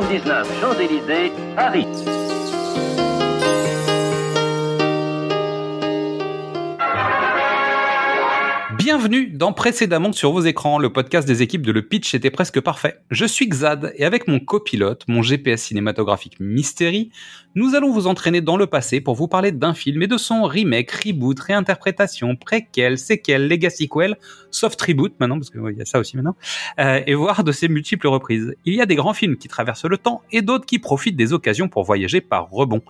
79 Champs-Élysées, Paris. Bienvenue dans Précédemment sur vos écrans, le podcast des équipes de Le Pitch était presque parfait. Je suis Xad et avec mon copilote, mon GPS cinématographique Mystery, nous allons vous entraîner dans le passé pour vous parler d'un film et de son remake, reboot, réinterprétation, préquel, séquel, legacy quel, soft reboot maintenant, parce qu'il y a ça aussi maintenant, euh, et voir de ses multiples reprises. Il y a des grands films qui traversent le temps et d'autres qui profitent des occasions pour voyager par rebond.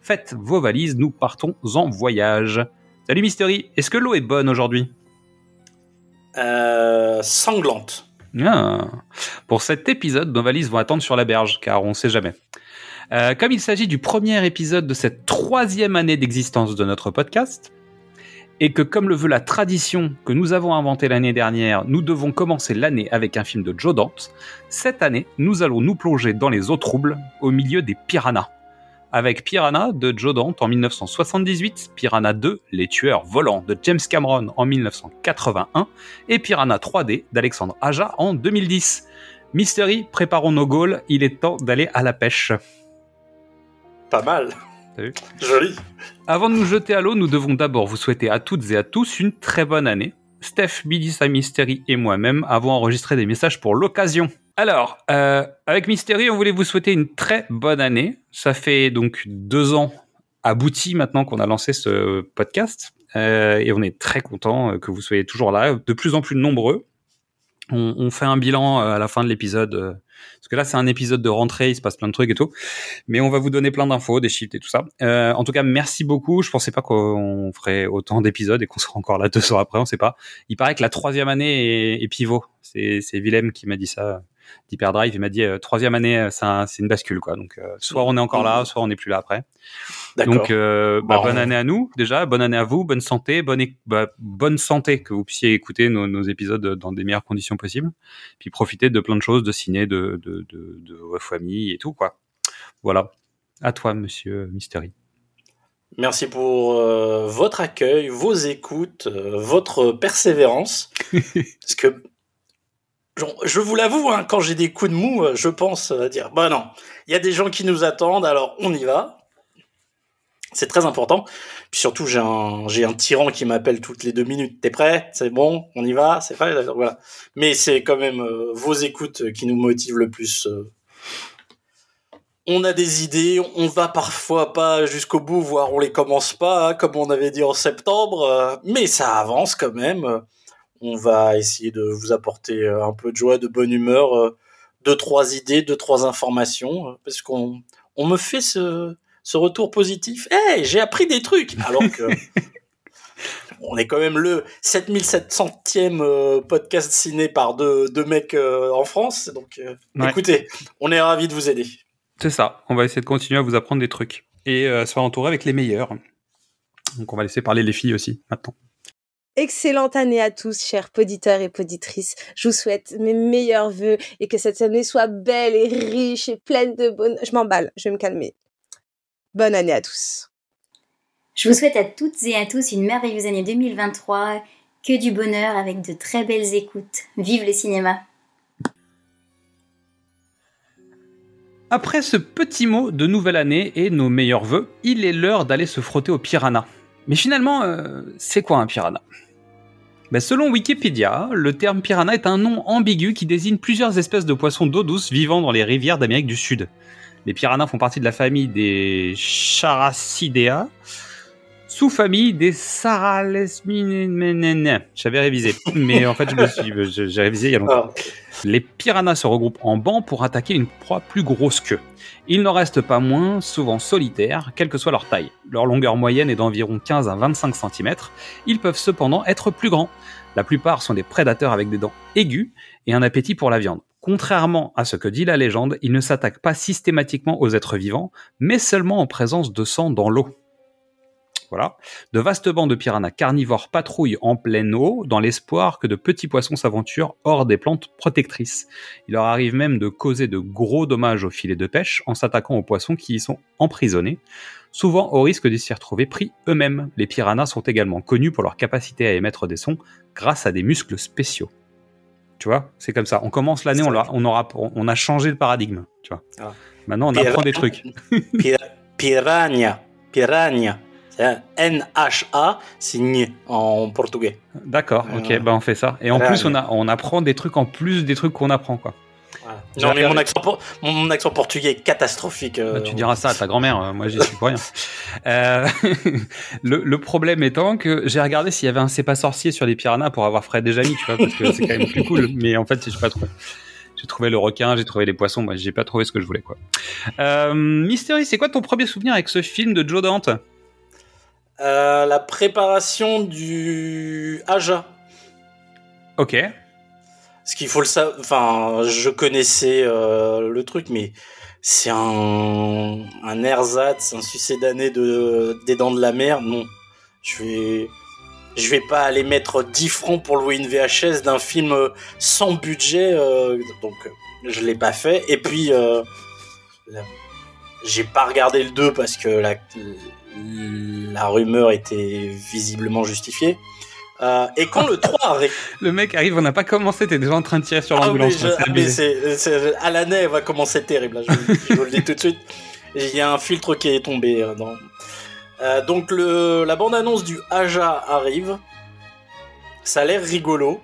Faites vos valises, nous partons en voyage. Salut Mystery, est-ce que l'eau est bonne aujourd'hui? Euh, sanglante. Ah. Pour cet épisode, nos valises vont attendre sur la berge, car on sait jamais. Euh, comme il s'agit du premier épisode de cette troisième année d'existence de notre podcast, et que comme le veut la tradition que nous avons inventée l'année dernière, nous devons commencer l'année avec un film de Joe Dante, cette année, nous allons nous plonger dans les eaux troubles, au milieu des piranhas. Avec Piranha de Joe Dante en 1978, Piranha 2, Les tueurs volants de James Cameron en 1981, et Piranha 3D d'Alexandre Aja en 2010. Mystery, préparons nos goals, il est temps d'aller à la pêche. Pas mal. Joli. Avant de nous jeter à l'eau, nous devons d'abord vous souhaiter à toutes et à tous une très bonne année. Steph, Bidissa Mystery et moi-même avons enregistré des messages pour l'occasion. Alors, euh, avec Mystery, on voulait vous souhaiter une très bonne année. Ça fait donc deux ans aboutis maintenant qu'on a lancé ce podcast. Euh, et on est très content que vous soyez toujours là, de plus en plus nombreux. On, on fait un bilan euh, à la fin de l'épisode. euh, Parce que là, c'est un épisode de rentrée, il se passe plein de trucs et tout. Mais on va vous donner plein d'infos, des chiffres et tout ça. Euh, en tout cas, merci beaucoup. Je pensais pas qu'on ferait autant d'épisodes et qu'on sera encore là deux ans après, on sait pas. Il paraît que la troisième année est, est pivot. C'est Willem qui m'a dit ça d'Hyperdrive. Il m'a dit euh, troisième année, euh, c'est un- c'est une bascule quoi. Donc euh, soit on est encore là, soit on n'est plus là après. Donc bah, bonne année à nous déjà, bonne année à vous, bonne santé, bonne bah, bonne santé que vous puissiez écouter nos, nos épisodes dans des meilleures conditions possibles. Puis profiter de plein de choses, de ciné, de de de, de vos familles et tout quoi. Voilà. À toi, Monsieur Mystery. Merci pour euh, votre accueil, vos écoutes, euh, votre persévérance. Parce que, je vous l'avoue, hein, quand j'ai des coups de mou, euh, je pense à dire, bah non, il y a des gens qui nous attendent, alors on y va. C'est très important. Puis surtout, j'ai un, j'ai un tyran qui m'appelle toutes les deux minutes. T'es prêt? C'est bon? On y va? C'est pas voilà. Mais c'est quand même euh, vos écoutes qui nous motivent le plus. euh. On a des idées, on va parfois pas jusqu'au bout, voire on les commence pas, hein, comme on avait dit en septembre, euh, mais ça avance quand même. On va essayer de vous apporter euh, un peu de joie, de bonne humeur, euh, deux trois idées, deux trois informations, euh, parce qu'on on me fait ce, ce retour positif. Hey, j'ai appris des trucs, alors que on est quand même le 7700e euh, podcast ciné par deux, deux mecs en France, donc Ouais. écoutez, on est ravis de vous aider. C'est ça. On va essayer de continuer à vous apprendre des trucs et euh, se faire entourer avec les meilleurs. Donc on va laisser parler les filles aussi maintenant. Excellente année à tous, chers poditeurs et poditrices. Je vous souhaite mes meilleurs vœux et que cette année soit belle et riche et pleine de bonnes... Je m'emballe, je vais me calmer. Bonne année à tous. Je vous souhaite à toutes et à tous une merveilleuse année 2023, que du bonheur avec de très belles écoutes. Vive le cinéma Après ce petit mot de nouvelle année et nos meilleurs vœux, il est l'heure d'aller se frotter au piranha. Mais finalement, euh, c'est quoi un piranha? Ben, Selon Wikipédia, le terme piranha est un nom ambigu qui désigne plusieurs espèces de poissons d'eau douce vivant dans les rivières d'Amérique du Sud. Les piranhas font partie de la famille des Characidea, sous-famille des Saralesminenene. J'avais révisé, mais en fait, je me suis, je- j'ai révisé il y a longtemps. Ah, Les piranhas se regroupent en bancs pour attaquer une proie plus grosse qu'eux. Ils n'en restent pas moins, souvent solitaires, quelle que soit leur taille. Leur longueur moyenne est d'environ 15 à 25 cm. Ils peuvent cependant être plus grands. La plupart sont des prédateurs avec des dents aiguës et un appétit pour la viande. Contrairement à ce que dit la légende, ils ne s'attaquent pas systématiquement aux êtres vivants, mais seulement en présence de sang dans l'eau. Voilà. De vastes bancs de piranhas carnivores patrouillent en pleine eau dans l'espoir que de petits poissons s'aventurent hors des plantes protectrices. Il leur arrive même de causer de gros dommages aux filets de pêche en s'attaquant aux poissons qui y sont emprisonnés, souvent au risque de s'y retrouver pris eux-mêmes. Les piranhas sont également connus pour leur capacité à émettre des sons grâce à des muscles spéciaux. Tu vois, c'est comme ça. On commence l'année, on, on aura, on a changé le paradigme. Tu vois. Ah. Maintenant, on Pira- apprend des trucs. Pir- piranha. Piranha. C'est un N-H-A, N en portugais. D'accord, ok, Euh, bah on fait ça. Et en plus, on, a, on apprend des trucs en plus des trucs qu'on apprend, quoi. Voilà. J'ai Non, mais mon accent, por- mon, mon accent portugais est catastrophique. euh, Bah, tu diras ça à ta grand-mère, euh, moi j'y suis pour rien. Euh, le, le problème étant que j'ai regardé s'il y avait un c'est pas sorcier sur les piranhas pour avoir Fred et Jamie, tu vois, parce que c'est quand même plus cool. Mais en fait, j'ai pas trouvé. J'ai trouvé le requin, j'ai trouvé les poissons, moi j'ai pas trouvé ce que je voulais, quoi. Euh, Mystery, c'est quoi ton premier souvenir avec ce film de Joe Dante? Euh, la préparation du Aja. Ok. Ce qu'il faut le savoir, enfin, je connaissais euh, le truc, mais c'est un, un ersatz, un succédané de des dents de la mer. Non, je vais, je vais pas aller mettre 10 francs pour louer une VHS d'un film euh, sans budget, euh, donc je l'ai pas fait. Et puis, j'ai pas regardé le 2 parce que la, la rumeur était visiblement justifiée. Euh, et quand le 3 arrive, Le mec arrive, on n'a pas commencé, t'es déjà en train de tirer sur ah, mais l'ambulance. je- ah, mais l'année va commencer terrible. là, je, je vous le dis tout de suite. Il y a un filtre qui est tombé. euh, dans... Euh, donc le, la bande-annonce du Aja arrive. Ça a l'air rigolo.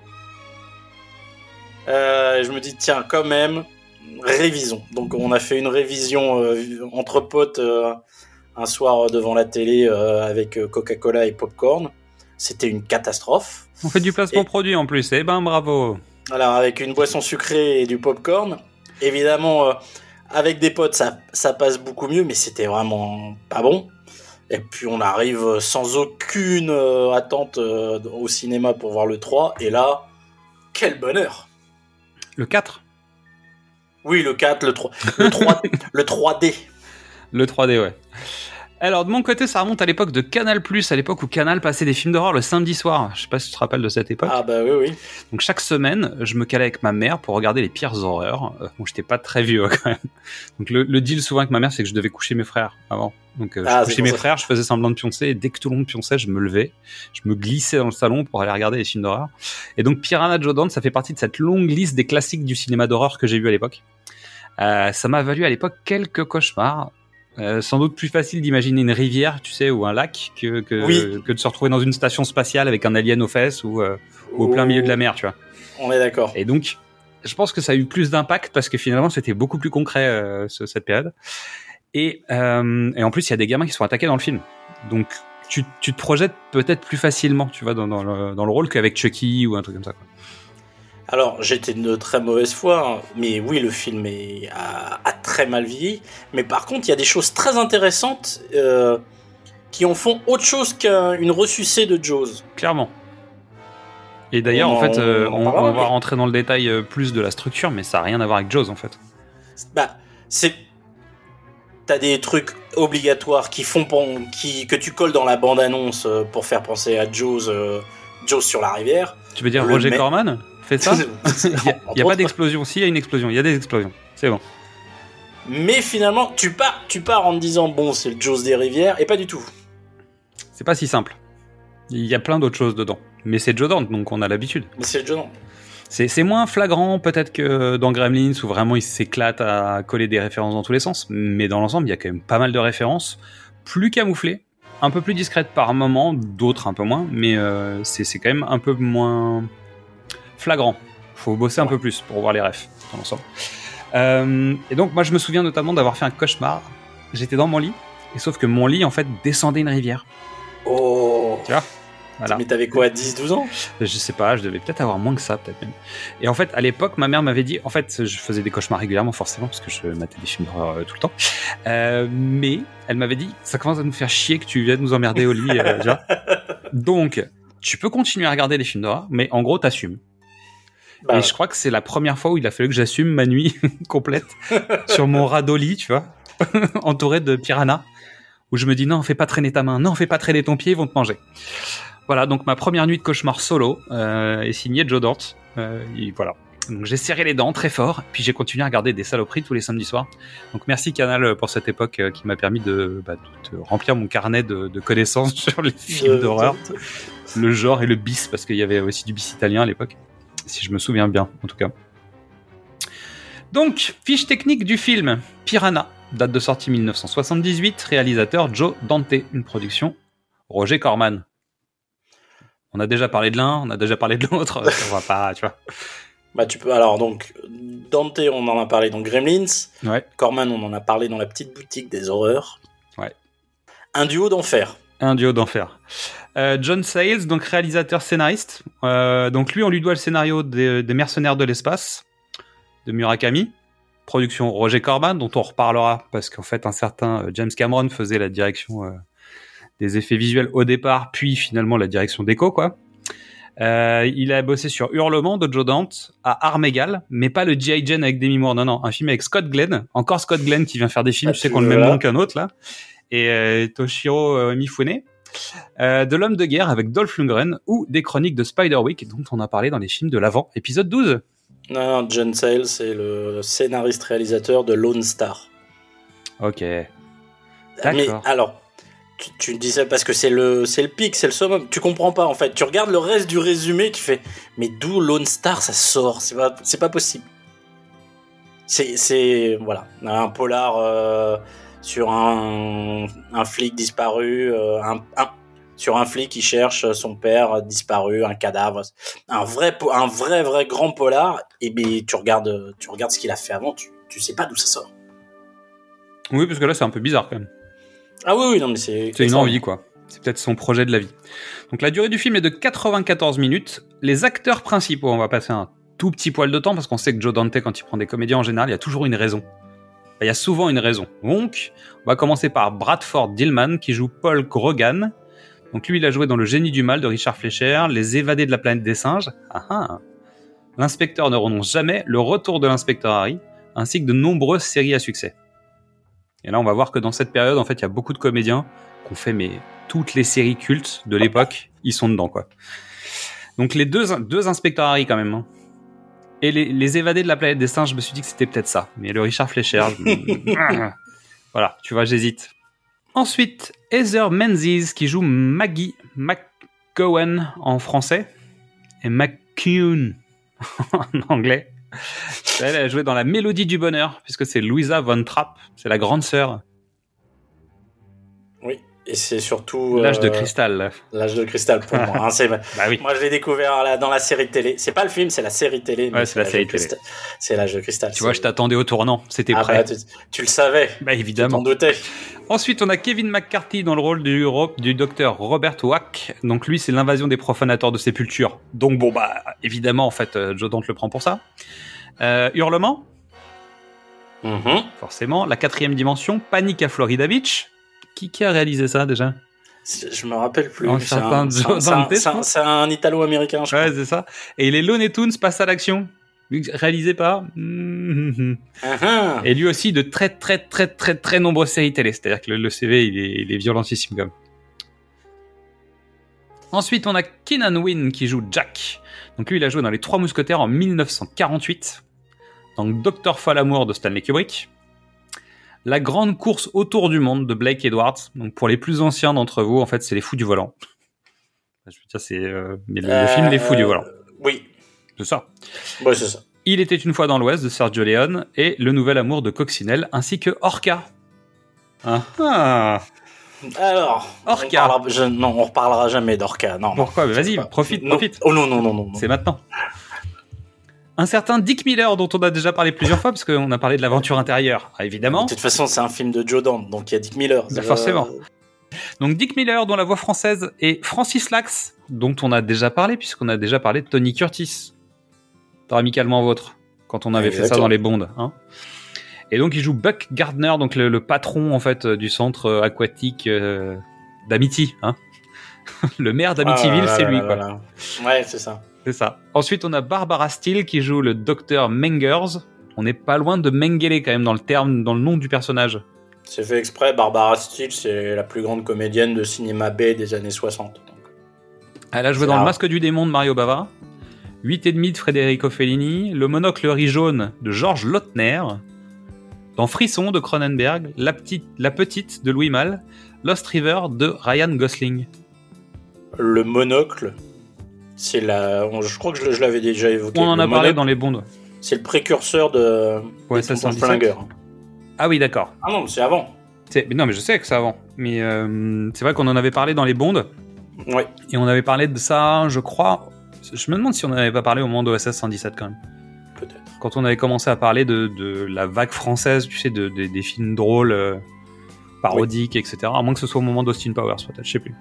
Je me dis tiens quand même révisons. Donc on a fait une révision entre potes un soir devant la télé euh, avec euh, Coca-Cola et popcorn. C'était une catastrophe. On fait du placement Et- produit en plus, eh ben bravo. Alors avec une boisson sucrée et du popcorn, évidemment euh, avec des potes ça, ça passe beaucoup mieux, mais c'était vraiment pas bon. Et puis on arrive sans aucune euh, attente euh, au cinéma pour voir le 3, et là, quel bonheur Le 4 Oui, le 4, le 3, le 3, le 3D. Le 3D, ouais. Alors, de mon côté, ça remonte à l'époque de Canal+, à l'époque où Canal passait des films d'horreur le samedi soir. Je sais pas si tu te rappelles de cette époque. Ah bah oui, oui. Donc, chaque semaine, je me calais avec ma mère pour regarder les pires horreurs. Euh, bon, j'étais pas très vieux, quand même. Donc, le, le deal souvent avec ma mère, c'est que je devais coucher mes frères avant. Donc, euh, Ah, je couchais mes ça. frères, je faisais semblant de pioncer, et dès que tout le monde pionçait, je me levais. Je me glissais dans le salon pour aller regarder les films d'horreur. Et donc, Piranha Joe Dante, ça fait partie de cette longue liste des classiques du cinéma d'horreur que j'ai vu à l'époque. Euh, ça m'a valu à l'époque quelques cauchemars. Euh, sans doute plus facile d'imaginer une rivière, tu sais, ou un lac, que, que, Oui. que de se retrouver dans une station spatiale avec un alien aux fesses ou, euh, ou au plein milieu de la mer, tu vois. On est d'accord. Et donc, je pense que ça a eu plus d'impact parce que finalement, c'était beaucoup plus concret euh, ce- cette période. Et, euh, et en plus, il y a des gamins qui sont attaqués dans le film. Donc, tu, tu te projettes peut-être plus facilement, tu vois, dans, dans le, dans le rôle qu'avec Chucky ou un truc comme ça. quoi. Alors, j'étais de très mauvaise foi, hein, mais oui, le film est, a, a très mal vieilli. Mais par contre, il y a des choses très intéressantes euh, qui en font autre chose qu'une ressucée de Jaws. Clairement. Et d'ailleurs, en fait, euh, on en on, parlera, on va mais- rentrer dans le détail euh, plus de la structure, mais ça n'a rien à voir avec Jaws, en fait. Bah, c'est. T'as des trucs obligatoires qui font pen- qui, que tu colles dans la bande-annonce pour faire penser à Jaws, euh, Jaws sur la rivière. Tu veux dire Le Roger Corman? Fait ça Il n'y a, pas d'explosion. Si, il y a une explosion. Il y a des explosions. C'est bon. Mais finalement, tu pars, tu pars en te disant bon, c'est le Jaws des rivières, et pas du tout. C'est pas si simple. Il y a plein d'autres choses dedans. Mais c'est Joe Dante, donc on a l'habitude. Mais c'est non. C'est c'est moins flagrant peut-être que dans Gremlins où vraiment il s'éclate à coller des références dans tous les sens, mais dans l'ensemble il y a quand même pas mal de références, plus camouflées, un peu plus discrètes par moment, d'autres un peu moins, mais euh, c'est c'est quand même un peu moins flagrant. Faut bosser un peu plus pour voir les refs dans l'ensemble. Euh, et donc moi je me souviens notamment d'avoir fait un cauchemar. J'étais dans mon lit, et sauf que mon lit en fait descendait une rivière. Oh. Voilà. Mais t'avais quoi, 10-12 ans? Je sais pas, je devais peut-être avoir moins que ça, peut-être même. Et en fait, à l'époque, ma mère m'avait dit, en fait, je faisais des cauchemars régulièrement, forcément, parce que je matais des films d'horreur euh, tout le temps. Euh, mais elle m'avait dit, ça commence à nous faire chier que tu viennes nous emmerder au lit. euh, tu vois. Donc, tu peux continuer à regarder les films d'horreur, mais en gros, t'assumes. Bah, et je crois que c'est la première fois où il a fallu que j'assume ma nuit complète sur mon radoli, tu vois, entouré de piranhas, où je me dis non, fais pas traîner ta main, non, fais pas traîner ton pied, ils vont te manger. Voilà, donc ma première nuit de cauchemar solo euh, est signée Joe Dante. Euh, et voilà. Donc j'ai serré les dents très fort, puis j'ai continué à regarder des saloperies tous les samedis soirs. Donc merci Canal pour cette époque euh, qui m'a permis de, bah, de remplir mon carnet de, de connaissances sur les films d'horreur, le genre et le bis, parce qu'il y avait aussi du bis italien à l'époque, si je me souviens bien en tout cas. Donc, fiche technique du film Piranha, date de sortie 1978, réalisateur Joe Dante, une production Roger Corman. On a déjà parlé de l'un, on a déjà parlé de l'autre, on va pas, tu vois. Bah, tu peux. Alors, donc, Dante, on en a parlé dans Gremlins. Ouais. Corman, on en a parlé dans la petite boutique des horreurs. Ouais. Un duo d'enfer. Un duo d'enfer. Euh, John Sayles, donc réalisateur scénariste. Euh, donc lui, on lui doit le scénario des, des Mercenaires de l'espace de Murakami. Production Roger Corman, dont on reparlera parce qu'en fait, un certain euh, James Cameron faisait la direction euh, des effets visuels au départ, puis finalement la direction déco, quoi. Il a bossé sur Hurlement de Joe Dante, à armes égales, mais pas le G.I. Jane avec Demi Moore, non, non, un film avec Scott Glenn, encore Scott Glenn qui vient faire des films, Ah, tu sais, qu'on le même nom qu'un autre, là, et euh, Toshiro euh, Mifune. Euh, de l'homme de guerre avec Dolph Lundgren ou des chroniques de Spiderwick dont on a parlé dans les films de l'avant, épisode 12. Non, non, John Sayles, c'est le scénariste-réalisateur de Lone Star. Ok. Mais alors, tu, tu dis ça parce que c'est le, c'est le pic, c'est le summum. Tu comprends pas en fait. Tu regardes le reste du résumé, tu fais, mais d'où Lone Star ça sort? C'est pas, c'est pas possible. C'est, c'est, voilà, un polar euh, sur un, un flic disparu, euh, un, un- sur un flic qui cherche son père disparu, un cadavre, un vrai, un vrai, vrai grand polar. Et ben, tu regardes, tu regardes ce qu'il a fait avant, tu, tu sais pas d'où ça sort. Oui, parce que là, c'est un peu bizarre quand même. Ah oui, oui, non mais c'est. C'est une envie, quoi. C'est peut-être son projet de la vie. Donc la durée du film est de 94 minutes. Les acteurs principaux, on va passer un tout petit poil de temps parce qu'on sait que Joe Dante, quand il prend des comédiens en général, il y a toujours une raison. Il y a souvent une raison. Donc, on va commencer par Bradford Dillman qui joue Paul Grogan. Donc lui, il a joué dans Le génie du mal de Richard Fleischer, Les évadés de la planète des singes. Ah ah. L'inspecteur ne renonce jamais, Le retour de l'inspecteur Harry, ainsi que de nombreuses séries à succès. Et là, on va voir que dans cette période, en fait, il y a beaucoup de comédiens qui ont fait mais toutes les séries cultes de l'époque, ils sont dedans, quoi. Donc les deux, deux inspecteurs Harry quand même. hein. Et les, évadés de la planète des singes, je me suis dit que c'était peut-être ça. Mais le Richard Fleischer, je- voilà, tu vois, j'hésite. Ensuite, Heather Menzies qui joue Maggie McGowan en français et McCune en anglais. Elle a joué dans La Mélodie du Bonheur, puisque c'est Louisa Von Trapp, c'est la grande sœur. Et c'est surtout L'âge de euh, cristal. L'âge de cristal pour moi. hein, c'est- Bah oui. moi, je l'ai découvert là, dans la série télé. C'est pas le film, c'est la série télé. Ouais, c'est la l'âge série de télé. cristal. C'est l'âge de cristal. Tu vois, je t'attendais au tournant, c'était Ah prêt. bah, tu, tu le savais. Bah Tu t'en évidemment. doutais. Ensuite, on a Kevin McCarthy dans le rôle du, du docteur Robert Wack. Donc lui, c'est l'invasion des profanateurs de sépultures. Donc bon, bah évidemment, en fait, euh, Joe Dante le prend pour ça. Euh, Hurlement, Mhm. forcément. La quatrième dimension, Panique à Florida Beach. Qui, qui a réalisé ça déjà? Je me rappelle plus. C'est un, Italo-américain, je crois. Ouais, c'est ça. Et les Looney Tunes passent à l'action. Réalisé par... Mhm. Ah, ah. Et lui aussi de très très très très très nombreuses séries télé. C'est-à-dire que le, le CV, il est, il est violentissime comme. Ensuite, on a Keenan Wynn qui joue Jack. Donc lui, il a joué dans Les Trois Mousquetaires en 1948. Dans Docteur Falamour de Stanley Kubrick. La grande course autour du monde de Blake Edwards. Donc pour les plus anciens d'entre vous, en fait, c'est Les Fous du Volant. Je veux dire, c'est euh, le, film Les Fous du Euh, Volant. Oui, C'est ça. ouais, c'est ça. Il était une fois dans l'Ouest de Sergio Leone et Le Nouvel Amour de Coccinelle ainsi que Orca. Ah ah Alors, Orca. On parlera, je- non, on reparlera jamais d'Orca. Non. Pourquoi? Vas-y, profite, non. profite. Oh non, non, non, non. non. C'est maintenant. Un certain Dick Miller dont on a déjà parlé plusieurs fois parce qu'on a parlé de l'aventure intérieure, ah, évidemment. De toute façon, c'est un film de Joe Dante, donc il y a Dick Miller. Bah, forcément. Donc Dick Miller dont la voix française est Francis Lax dont on a déjà parlé puisqu'on a déjà parlé de Tony Curtis dans Amicalement Vôtre quand on avait fait ça dans les bondes. Hein. Et donc il joue Buck Gardner donc le, le patron en fait euh, du centre euh, aquatique euh, d'Amity. Hein. le maire Ah d'Amityville là c'est lui là quoi. là. Ouais, c'est ça. C'est ça. Ensuite, on a Barbara Steele qui joue le docteur Mengers. On n'est pas loin de Mengele quand même dans le terme, dans le nom du personnage. C'est fait exprès, Barbara Steele, c'est la plus grande comédienne de cinéma B des années 60. donc. Elle a joué dans Le. Masque du démon de Mario Bava, 8 et demi de Federico Fellini, Le monocle riz jaune de Georges Lautner, dans Frisson de Cronenberg, La petite, La petite de Louis Malle, Lost River de Ryan Gosling. Le monocle, c'est la. on- Je crois que je, je l'avais déjà évoqué. On en a parlé dans les bondes. C'est le précurseur de. Ouais, ça Tontons 117. Flingueurs. Ah oui, d'accord. Ah non, c'est avant. Mais Non, mais je sais que c'est avant. Mais euh, c'est vrai qu'on en avait parlé dans les bondes. Ouais. Et on avait parlé de ça, je crois. Je me demande si on n'en avait pas parlé au moment d'OSS 117 quand même. Peut-être. Quand on avait commencé à parler de, de la vague française, tu sais, de, de- des films drôles, euh, parodiques, etc. À moins que ce soit au moment d'Austin Powers, peut-être, je sais plus.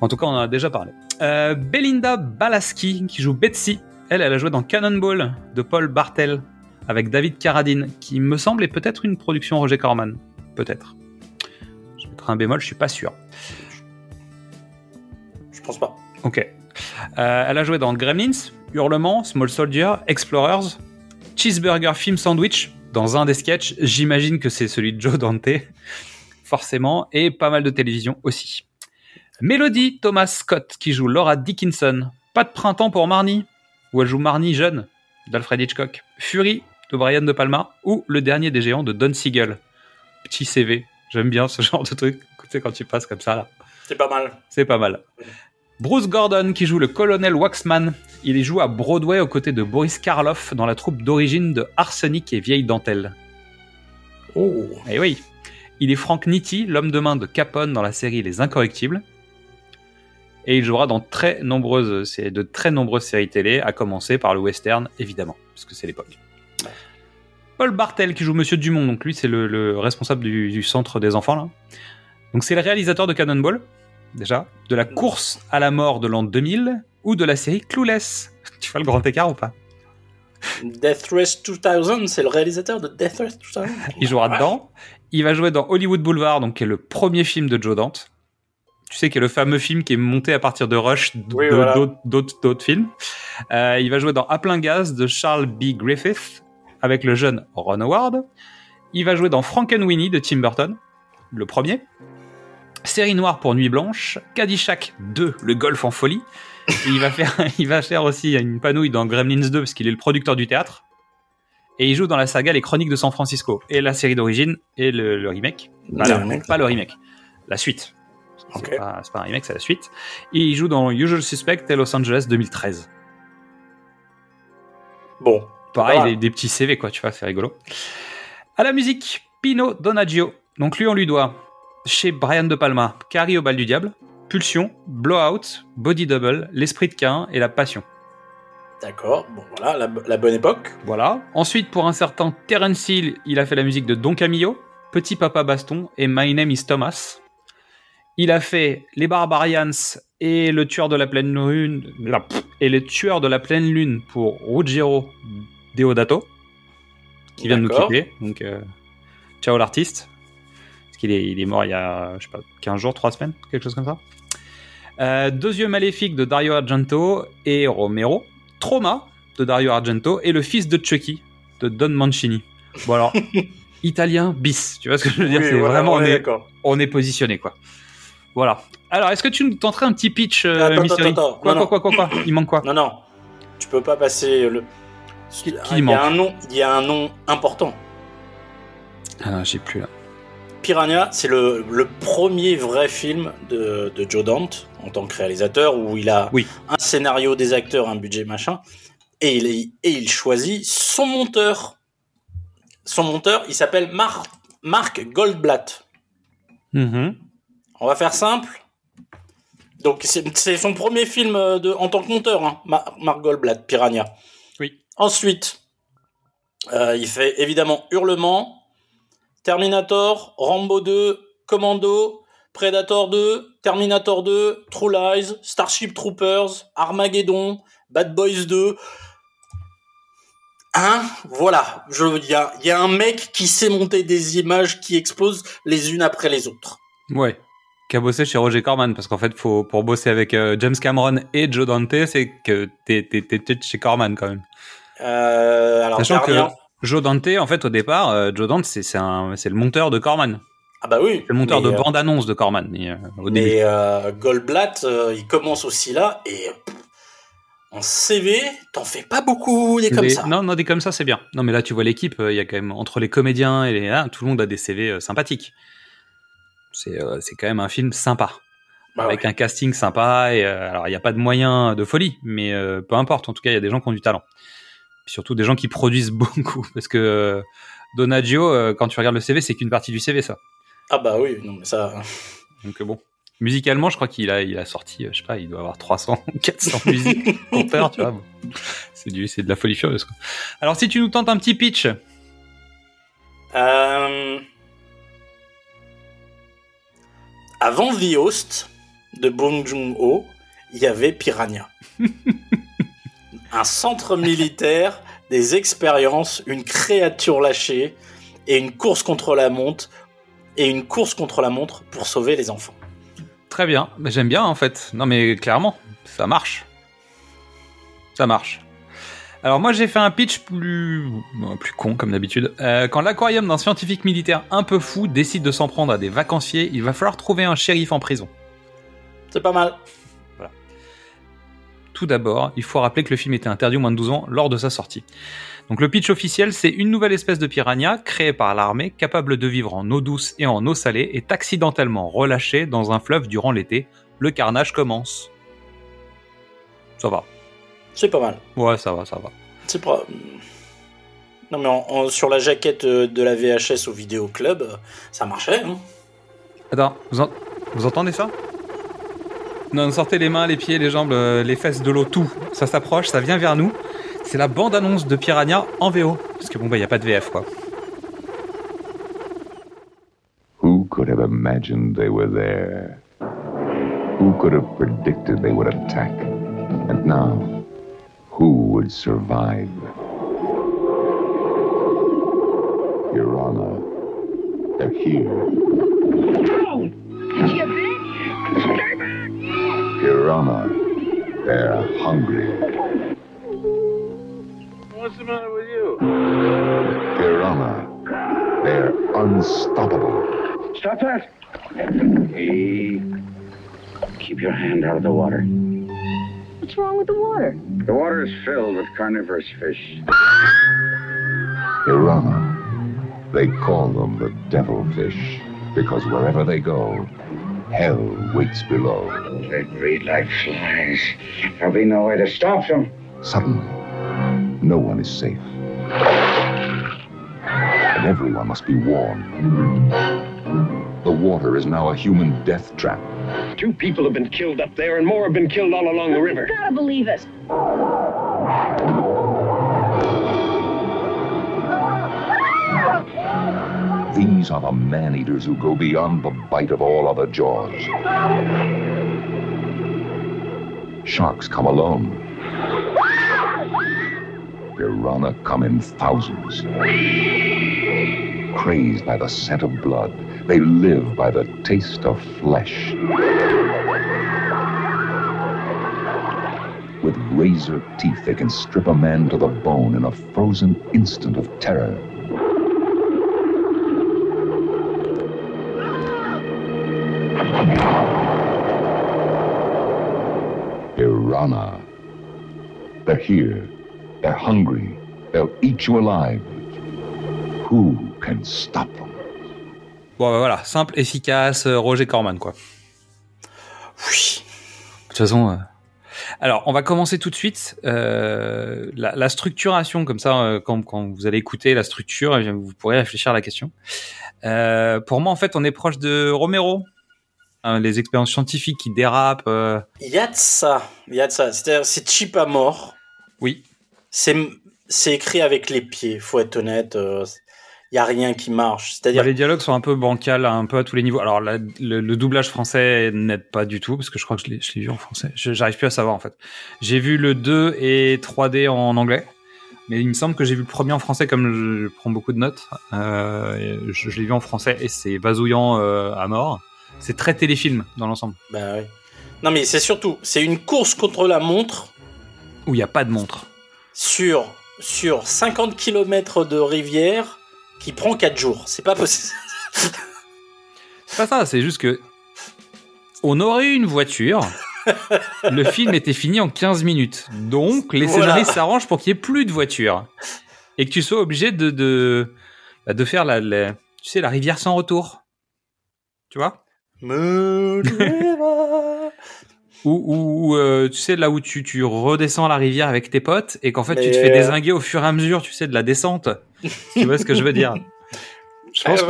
En tout cas, on en a déjà parlé. Euh, Belinda Balaski, qui joue Betsy. Elle, elle a joué dans Cannonball de Paul Bartel avec David Carradine, qui me semble est peut-être une production Roger Corman. Peut-être. Je mettrai un bémol, je suis pas sûr. Je pense pas. Ok. Euh, elle a joué dans Gremlins, Hurlement, Small Soldier, Explorers, Cheeseburger Film Sandwich, dans un des sketchs, j'imagine que c'est celui de Joe Dante, forcément, et pas mal de télévision aussi. Melody Thomas Scott, qui joue Laura Dickinson. Pas de printemps pour Marnie, où elle joue Marnie jeune, d'Alfred Hitchcock. Fury, de Brian De Palma, ou Le Dernier des Géants, de Don Siegel. Petit CV, j'aime bien ce genre de truc, sais, quand tu passes comme ça, là. C'est pas mal. C'est pas mal. Bruce Gordon qui joue le colonel Waxman. Il y joue à Broadway aux côtés de Boris Karloff dans la troupe d'origine de Arsenic et Vieille Dentelle. Oh. Eh oui. Il est Frank Nitti, l'homme de main de Capone dans la série Les Incorrectibles. Et il jouera dans très nombreuses, c'est de très nombreuses séries télé, à commencer par le western, évidemment, parce que c'est l'époque. Paul Bartel qui joue Monsieur Dumont, donc lui c'est le, le responsable du, du centre des enfants là. Donc c'est le réalisateur de Cannonball, déjà, de la course à la mort de l'an 2000 ou de la série Clueless. Tu fais le grand écart ou pas? Death Race 2000, c'est le réalisateur de Death Race 2000. Il jouera dedans. Il va jouer dans Hollywood Boulevard, donc qui est le premier film de Joe Dante. Tu sais, qui est le fameux film qui est monté à partir de Rush, Oui, voilà. d'autres- films. Euh, il va jouer dans À plein gaz de Charles B. Griffith avec le jeune Ron Howard. Il va jouer dans Frankenweenie de Tim Burton, le premier. Série noire pour Nuit Blanche. Caddyshack 2, le golf en folie. Et il va faire, il va faire aussi une panouille dans Gremlins 2 parce qu'il est le producteur du théâtre. Et il joue dans la saga Les Chroniques de San Francisco et la série d'origine et le, le remake. Pas, Le remake. pas le remake, la suite. C'est Ok. pas, c'est pas un remake, c'est la suite. Et il joue dans Usual Suspect et Los Angeles 2013. Bon. Pareil, Voilà. des, des petits CV, quoi, tu vois, c'est rigolo. À la musique, Pino Donaggio. Donc lui, on lui doit, chez Brian De Palma, Carrie au bal du diable, Pulsion, Blowout, Body Double, L'esprit de Cain et La Passion. D'accord. Bon, voilà, la, la bonne époque. Voilà. Ensuite, pour un certain Terence Hill, il a fait la musique de Don Camillo, Petit Papa Baston et My Name is Thomas. Il a fait Les Barbarians et Le Tueur de la Pleine Lune et Le Tueur de la Pleine Lune pour Ruggiero Deodato, qui vient de nous quitter. Donc, euh, ciao l'artiste. Parce qu'il est, il est mort il y a, je sais pas, 15 jours, 3 semaines, quelque chose comme ça. Euh, Deux yeux maléfiques de Dario Argento et Romero. Trauma de Dario Argento et le fils de Chucky de Don Mancini. Bon alors, italien bis, tu vois ce que je veux dire Oui, C'est voilà, vraiment, est, on est positionné quoi. Voilà. Alors, est-ce que tu nous tenterais un petit pitch, euh, Attends, attends, attends. Quoi, Non, quoi, quoi, quoi, quoi Il manque quoi Non, non. Tu peux pas passer le. Qui- qui il y a un nom, il y a un nom important. Ah non, j'ai plus là. Piranha, c'est le, le premier vrai film de, de Joe Dante en tant que réalisateur où il a Oui. un scénario, des acteurs, un budget machin, et il, est- et il choisit son monteur. Son monteur, il s'appelle Mar- Marc Goldblatt. Mhm. On va faire simple. Donc c'est son premier film euh, de, en tant que monteur, hein, Goldblatt, Piranha. Oui. Ensuite, euh, il fait évidemment Hurlement, Terminator, Rambo 2, Commando, Predator 2, Terminator 2, True Lies, Starship Troopers, Armageddon, Bad Boys 2. Hein? Voilà. Il y a, il y a un mec qui sait monter des images qui explosent les unes après les autres. Ouais. Qui a bossé chez Roger Corman, parce qu'en fait, faut, pour bosser avec euh, James Cameron et Joe Dante, c'est que t'es, t'es, chez Corman quand même. Euh, alors, Sachant que Joe Dante, en fait, au départ, euh, Joe Dante, c'est, le monteur de Corman. Ah bah oui. C'est le monteur mais, de euh, bande-annonce de Corman, et, au. Mais Goldblatt, il commence aussi là et en CV, t'en fais pas beaucoup des comme Des- ça. Non, non, des comme ça, c'est bien. Non, mais là, tu vois l'équipe, il y a quand même, entre les comédiens et les, ah, tout le monde a des CV sympathiques. C'est, euh, c'est quand même un film sympa. Bah avec ouais. un casting sympa. Et, euh, alors, il n'y a pas de moyens de folie, mais euh, peu importe. En tout cas, il y a des gens qui ont du talent. Puis surtout des gens qui produisent beaucoup. Parce que Donaggio, quand tu regardes le CV, c'est qu'une partie du CV, ça. Ah bah oui, non mais ça. Donc euh, bon. Musicalement, je crois qu'il a, il a sorti, je sais pas, il doit avoir 300, 400 musiques compteurs, tu vois. C'est du, c'est de la folie furieuse. Quoi. Alors, si tu nous tentes un petit pitch, Euh, Avant The Host de Bong Joon-ho, il y avait Piranha. un centre militaire, des expériences, une créature lâchée et une course contre la montre et une course contre la montre pour sauver les enfants. très bien. Mais J'aime bien, en fait. Non, mais clairement, ça marche. Ça marche. Alors moi j'ai fait un pitch plus bon, plus con comme d'habitude. Euh, quand l'aquarium d'un scientifique militaire un peu fou décide de s'en prendre à des vacanciers, il va falloir trouver un shérif en prison. C'est pas mal. Tout d'abord, il faut rappeler que le film était interdit aux moins de 12 ans lors de sa sortie. Donc le pitch officiel, c'est une nouvelle espèce de piranha créée par l'armée, capable de vivre en eau douce et en eau salée, est accidentellement relâchée dans un fleuve durant l'été. Le carnage commence. Ça va. C'est pas mal. Ouais, ça va, ça va. C'est pas. Non mais en- en- sur la jaquette euh, de la VHS au vidéo club, euh, ça marchait. Hein Attends, vous, en- vous entendez ça? Non, sortez les mains, les pieds, les jambes, euh, les fesses de l'eau, tout. Ça s'approche, ça vient vers nous. C'est la bande-annonce de Piranha en VO. Parce que bon, bah, il n'y a pas de VF, quoi. Who could have imagined they were there? Who could have predicted they would attack? And now, who would survive? Your they're here. Your Honor, they're hungry. What's the matter with you? Your they're unstoppable. Stop that! Hey, keep your hand out of the water. What's wrong with the water? The water is filled with carnivorous fish. Your Honor, they call them the devilfish because wherever they go, hell waits below. They breed like flies. There'll be no way to stop them. Suddenly, no one is safe. And everyone must be warned. The water is now a human death trap. Two people have been killed up there, and more have been killed all along the river. You gotta believe us. These are the man eaters who go beyond the bite of all other jaws. Sharks come alone. Piranha come in thousands. Crazed by the scent of blood, they live by the taste of flesh. With razor teeth, they can strip a man to the bone in a frozen instant of terror. Piranha. They're here. They're hungry. They'll eat you alive. Who can stop them? Bon, bah, voilà, simple, efficace, euh, Roger Corman, quoi. Oui. De toute façon. euh, Alors, on va commencer tout de suite. Euh, la, la structuration, comme ça, euh, quand, quand vous allez écouter la structure, eh vous pourrez réfléchir à la question. Euh, pour moi, en fait, on est proche de Romero. Hein, les expériences scientifiques qui dérapent. euh, Il y a de ça. Il y a de ça. C'est-à-dire, c'est cheap à mort. Oui. C'est c'est écrit avec les pieds, faut être honnête. Il y a rien qui marche. Bah, C'est-à-dire, les dialogues sont un peu bancals, un peu à tous les niveaux. Alors, la- le, le doublage français n'aide pas du tout, parce que je crois que je l'ai vu en français. J'arrive plus à savoir, en fait. J'ai vu le 2 et 3D en anglais. Mais il me semble que j'ai vu le premier en français, comme je, prends beaucoup de notes. Euh, je je l'ai vu en français et c'est vasouillant euh, à mort. C'est très téléfilm dans l'ensemble. Bah oui. Non, mais c'est surtout, c'est une course contre la montre Où il n'y a pas de montre. sur, sur 50 km de rivière qui prend 4 jours. C'est pas possible. C'est pas ça, c'est juste que. On aurait eu une voiture. le film était fini en 15 minutes. Donc, les Voilà. scénaristes s'arrangent pour qu'il y ait plus de voitures. Et que tu sois obligé de, de, bah, de faire la, la- tu sais, la rivière sans retour. Tu vois? Ou, euh, tu sais, là où tu, tu redescends la rivière avec tes potes et qu'en fait, tu te fais euh, désinguer au fur et à mesure, tu sais, de la descente. Tu vois ce que je veux dire? Je pense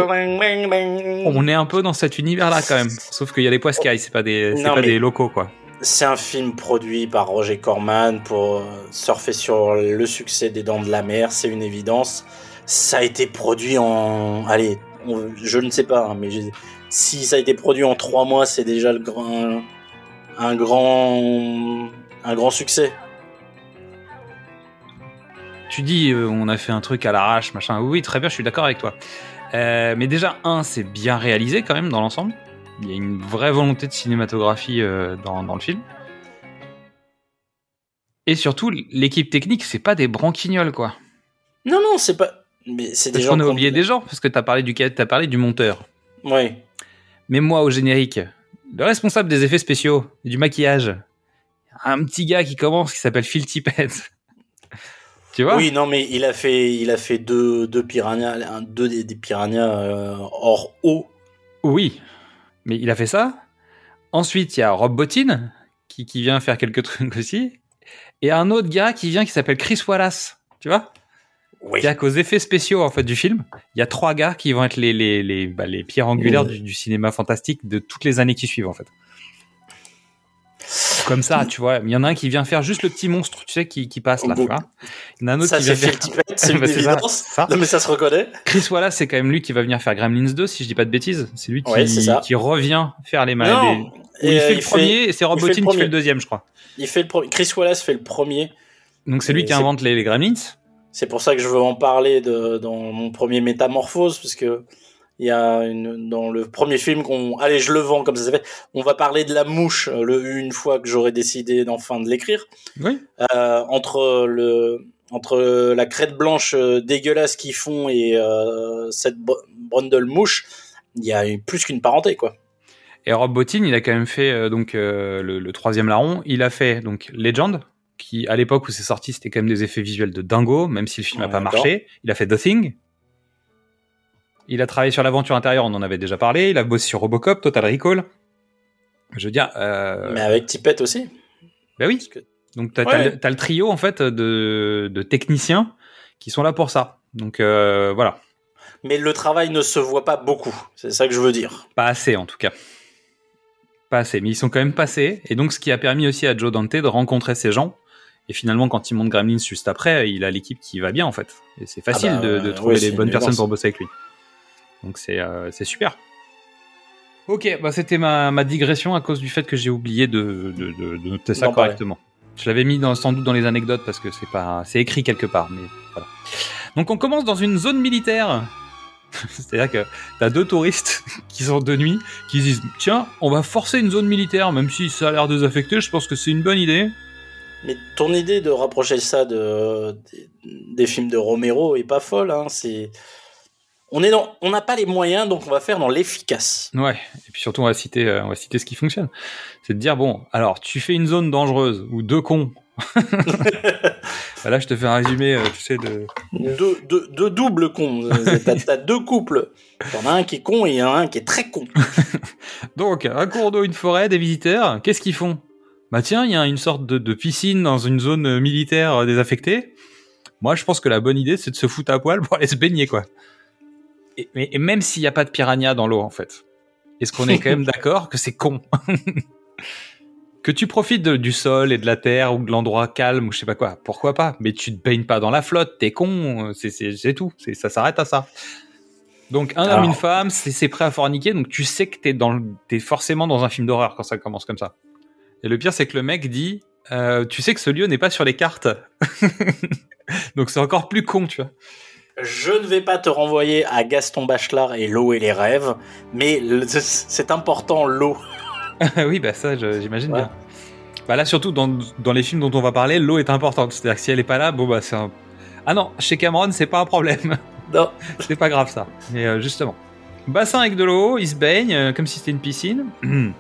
on est un peu dans cet univers-là quand même. Sauf qu'il y a les poiscailles, c'est pas des, c'est Non, pas des locaux, quoi. C'est un film produit par Roger Corman pour euh, surfer sur le succès des Dents de la Mer, c'est une évidence. Ça a été produit en... Allez, on- je ne sais pas, hein, mais si ça a été produit en trois mois, c'est déjà le grand... un grand... un grand succès. Tu dis, euh, on a fait un truc à l'arrache, machin. Oui, oui, très bien, je suis d'accord avec toi. Euh, mais déjà, un, c'est bien réalisé quand même dans l'ensemble. Il y a une vraie volonté de cinématographie euh, dans, dans le film. Et surtout, l'équipe technique, c'est pas des branquignoles, quoi. Non, non, c'est pas... Mais c'est des gens... qu'on a oublié des gens, parce que t'as parlé du t'as parlé du monteur. Ouais. Mais moi, au générique, le responsable des effets spéciaux et du maquillage, un petit gars qui commence qui s'appelle Phil Tippett. Tu vois Oui, non, mais il a fait, il a fait deux, deux piranhas, deux des, des piranhas euh, hors eau. Oui, mais il a fait ça. Ensuite, il y a Rob Bottin qui, qui vient faire quelques trucs aussi. Et un autre gars qui vient qui s'appelle Chris Wallace. Tu vois Oui. C'est-à-dire qu'aux effets spéciaux en fait, du film, il y a trois gars qui vont être les, les, les, bah, les pierres angulaires du, du cinéma fantastique de toutes les années qui suivent en fait. Comme ça, tu vois. Il y en a un qui vient faire juste le petit monstre, tu sais, qui, qui passe là. tu vois. Il y en a un autre Ça, qui vient faire. C'est une Bah, c'est ça, évidence. ça. Non, mais ça se reconnaît. Chris Wallace, c'est quand même lui qui va venir faire Gremlins 2, si je dis pas de bêtises. C'est lui qui, Ouais, qui revient faire les, ma- Non, les- où il et, fait euh, le premier et c'est Rob il fait le Bottin qui fait le deuxième, je crois. Il fait le premier. Chris Wallace fait le premier. Donc c'est lui Et qui invente les, les Gremlins. C'est pour ça que je veux en parler de, dans mon premier Métamorphose, parce que il y a une, dans le premier film qu'on, allez, je le vends comme ça s'est fait. On va parler de la mouche euh, le, une fois que j'aurai décidé d'enfin de l'écrire. Oui. Euh, entre le, entre la crête blanche euh, dégueulasse qu'ils font et euh, cette br- brundle mouche, il y a plus qu'une parenté, quoi. Et Rob Bottin, il a quand même fait euh, donc le, le troisième larron. Il a fait donc Legend, qui à l'époque où c'est sorti, c'était quand même des effets visuels de dingo, même si le film n'a Ouais, pas marché. Il a fait The Thing. Il a travaillé sur l'aventure intérieure, on en avait déjà parlé. Il a bossé sur Robocop, Total Recall. Je veux dire, euh, Mais avec Tippett aussi. bah oui. Que- Donc t'as Ouais. t'as le, t'as le trio en fait de, de techniciens qui sont là pour ça. Donc euh, voilà, Mais le travail ne se voit pas beaucoup. C'est ça que je veux dire. pas assez en tout cas. Pas assez, mais ils sont quand même passés. Et donc ce qui a permis aussi à Joe Dante de rencontrer ces gens. Et finalement, quand il monte Gremlins juste après, il a l'équipe qui va bien en fait. Et c'est facile Ah bah, de, trouver les bonnes personnes pour bosser avec lui. Donc c'est euh, c'est super. Ok, bah c'était ma, ma digression à cause du fait que j'ai oublié de, de, de- de noter ça Non, correctement. Je l'avais mis dans, sans doute dans les anecdotes parce que c'est pas, c'est écrit quelque part, mais voilà. Donc on commence dans une zone militaire. C'est-à-dire que t'as deux touristes qui sont de nuit, qui se disent tiens, on va forcer une zone militaire, même si ça a l'air désaffecté, je pense que c'est une bonne idée. Mais ton idée de rapprocher ça de, des, des films de Romero est pas folle. Hein. C'est, on est dans, on n'a pas les moyens, donc on va faire dans l'efficace. Ouais. Et puis surtout on va citer, euh, on va citer ce qui fonctionne. C'est de dire bon, alors tu fais une zone dangereuse où deux cons. Bah là, je te fais un résumé, euh, tu sais de. Deux, doubles cons. T'as, deux couples. T'en as un qui est con et un qui est très con. Donc, un cours d'eau, une forêt, des visiteurs, qu'est-ce qu'ils font? Bah tiens, il y a une sorte de, de piscine dans une zone euh, militaire désaffectée. Moi, je pense que la bonne idée, c'est de se foutre à poil pour aller se baigner, quoi. Et, même s'il n'y a pas de piranha dans l'eau, en fait, est-ce qu'on est quand même d'accord que c'est con Que tu profites de- du sol et de la terre ou de l'endroit calme ou je sais pas quoi, pourquoi pas Mais tu te baignes pas dans la flotte, t'es con, c'est- tout, ça s'arrête à ça. Donc un homme, une femme, c'est prêt à forniquer, donc tu sais que t'es dans, t'es forcément dans un film d'horreur quand ça commence comme ça. Et le pire, c'est que le mec dit, euh, tu sais que ce lieu n'est pas sur les cartes, donc c'est encore plus con, tu vois. Je ne vais pas te renvoyer à Gaston Bachelard et l'eau et les rêves, mais le- c'est important l'eau. oui, bah ça, je- j'imagine Ouais. bien. Bah là, surtout dans, dans les films dont on va parler, l'eau est importante. C'est-à-dire que si elle est pas là, bon bah c'est un. Ah non, chez Cameron, c'est pas un problème. Non. c'est pas grave ça. Mais euh, justement. Bassin avec de l'eau, il se baigne euh, comme si c'était une piscine.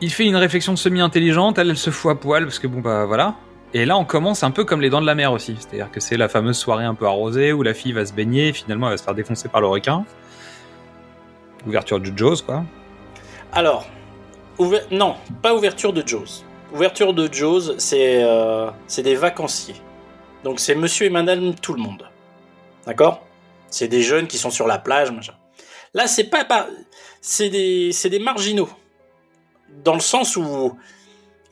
il fait une réflexion semi-intelligente, elle, elle se fout à poil parce que bon bah voilà. Et là, on commence un peu comme les dents de la mer aussi. C'est-à-dire que c'est la fameuse soirée un peu arrosée où la fille va se baigner et finalement elle va se faire défoncer par le requin. Ouverture du Jaws, quoi. Alors, non, pas ouverture de Jaws. Ouverture de Jaws, c'est euh, c'est des vacanciers. Donc c'est monsieur et madame tout le monde. D'accord? C'est des jeunes qui sont sur la plage, machin. Là, c'est pas, pas c'est des des marginaux. Dans le sens où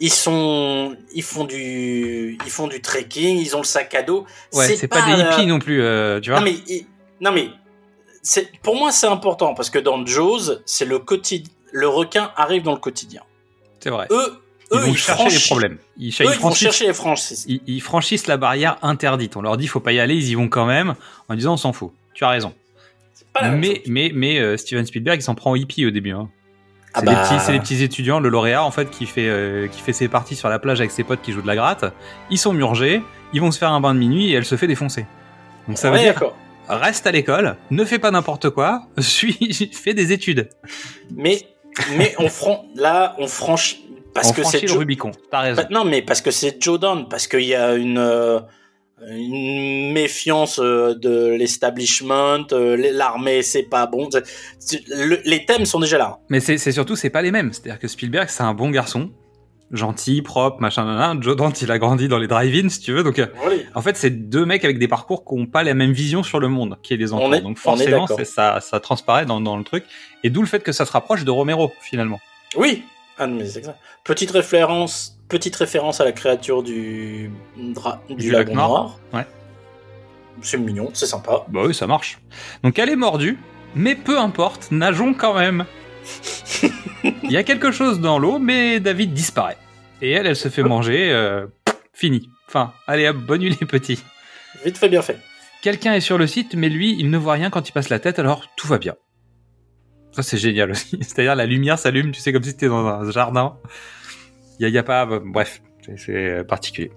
ils sont ils font du ils font du trekking, ils ont le sac à dos. Ouais, c'est pas, des euh, hippies non plus, euh, tu vois. non mais, il- non mais c'est pour moi c'est important parce que dans Jaws, c'est le quotidien. Le requin arrive dans le quotidien. C'est vrai. Eux, Ils eux, vont ils chercher les problèmes. Ils, Eux, ils ils vont chercher les franchises. ils- ils franchissent la barrière interdite. On leur dit faut pas y aller, ils y vont quand même en disant on s'en fout. Tu as raison. Pas Mais mais mais euh, Steven Spielberg il s'en prend aux hippies au début. Hein. Ah C'est les bah, petits c'est les petits étudiants, le lauréat en fait qui fait euh, qui fait ses parties sur la plage avec ses potes qui jouent de la gratte. Ils sont murgés, ils vont se faire un bain de minuit et elle se fait défoncer. Donc ça veut ouais, dire d'accord. reste à l'école, ne fais pas n'importe quoi, suis fais des études. Mais mais on fran... là on franchit parce on que c'est le Joe... Rubicon. T'as raison. Bah, non mais parce que c'est Joe Don parce qu'il y a une euh, une méfiance euh, de l'establishment, euh, l'armée c'est pas bon. Le- les thèmes sont déjà là. Mais c'est surtout, c'est pas les mêmes. C'est-à-dire que Spielberg, c'est un bon garçon, gentil, propre, machin, nan, Joe Dante, il a grandi dans les drive-in, si tu veux. Donc, euh, Oui. en fait, c'est deux mecs avec des parcours qui ont pas la même vision sur le monde qui est des enfants. On est- Donc, forcément, ça, ça transparaît dans, dans le truc. Et d'où le fait que ça se rapproche de Romero, finalement. Oui. Ah, mais c'est ça. Petite référence, petite référence à la créature du, dra- du, Du lagon lac noir. Ouais. C'est mignon, c'est sympa. Bah oui, ça marche. Donc, elle est mordue, mais peu importe, nageons quand même. Il y a quelque chose dans l'eau, mais David disparaît. Et elle, elle se fait manger, euh, fini. Enfin, allez hop, bonne nuit les petits. Vite fait, bien fait. Quelqu'un est sur le site, mais lui, il ne voit rien quand il passe la tête, alors tout va bien. Ça, c'est génial aussi. C'est-à-dire, la lumière s'allume, tu sais, comme si c'était dans un jardin. Il y a, pas. Bref, c'est- c'est particulier.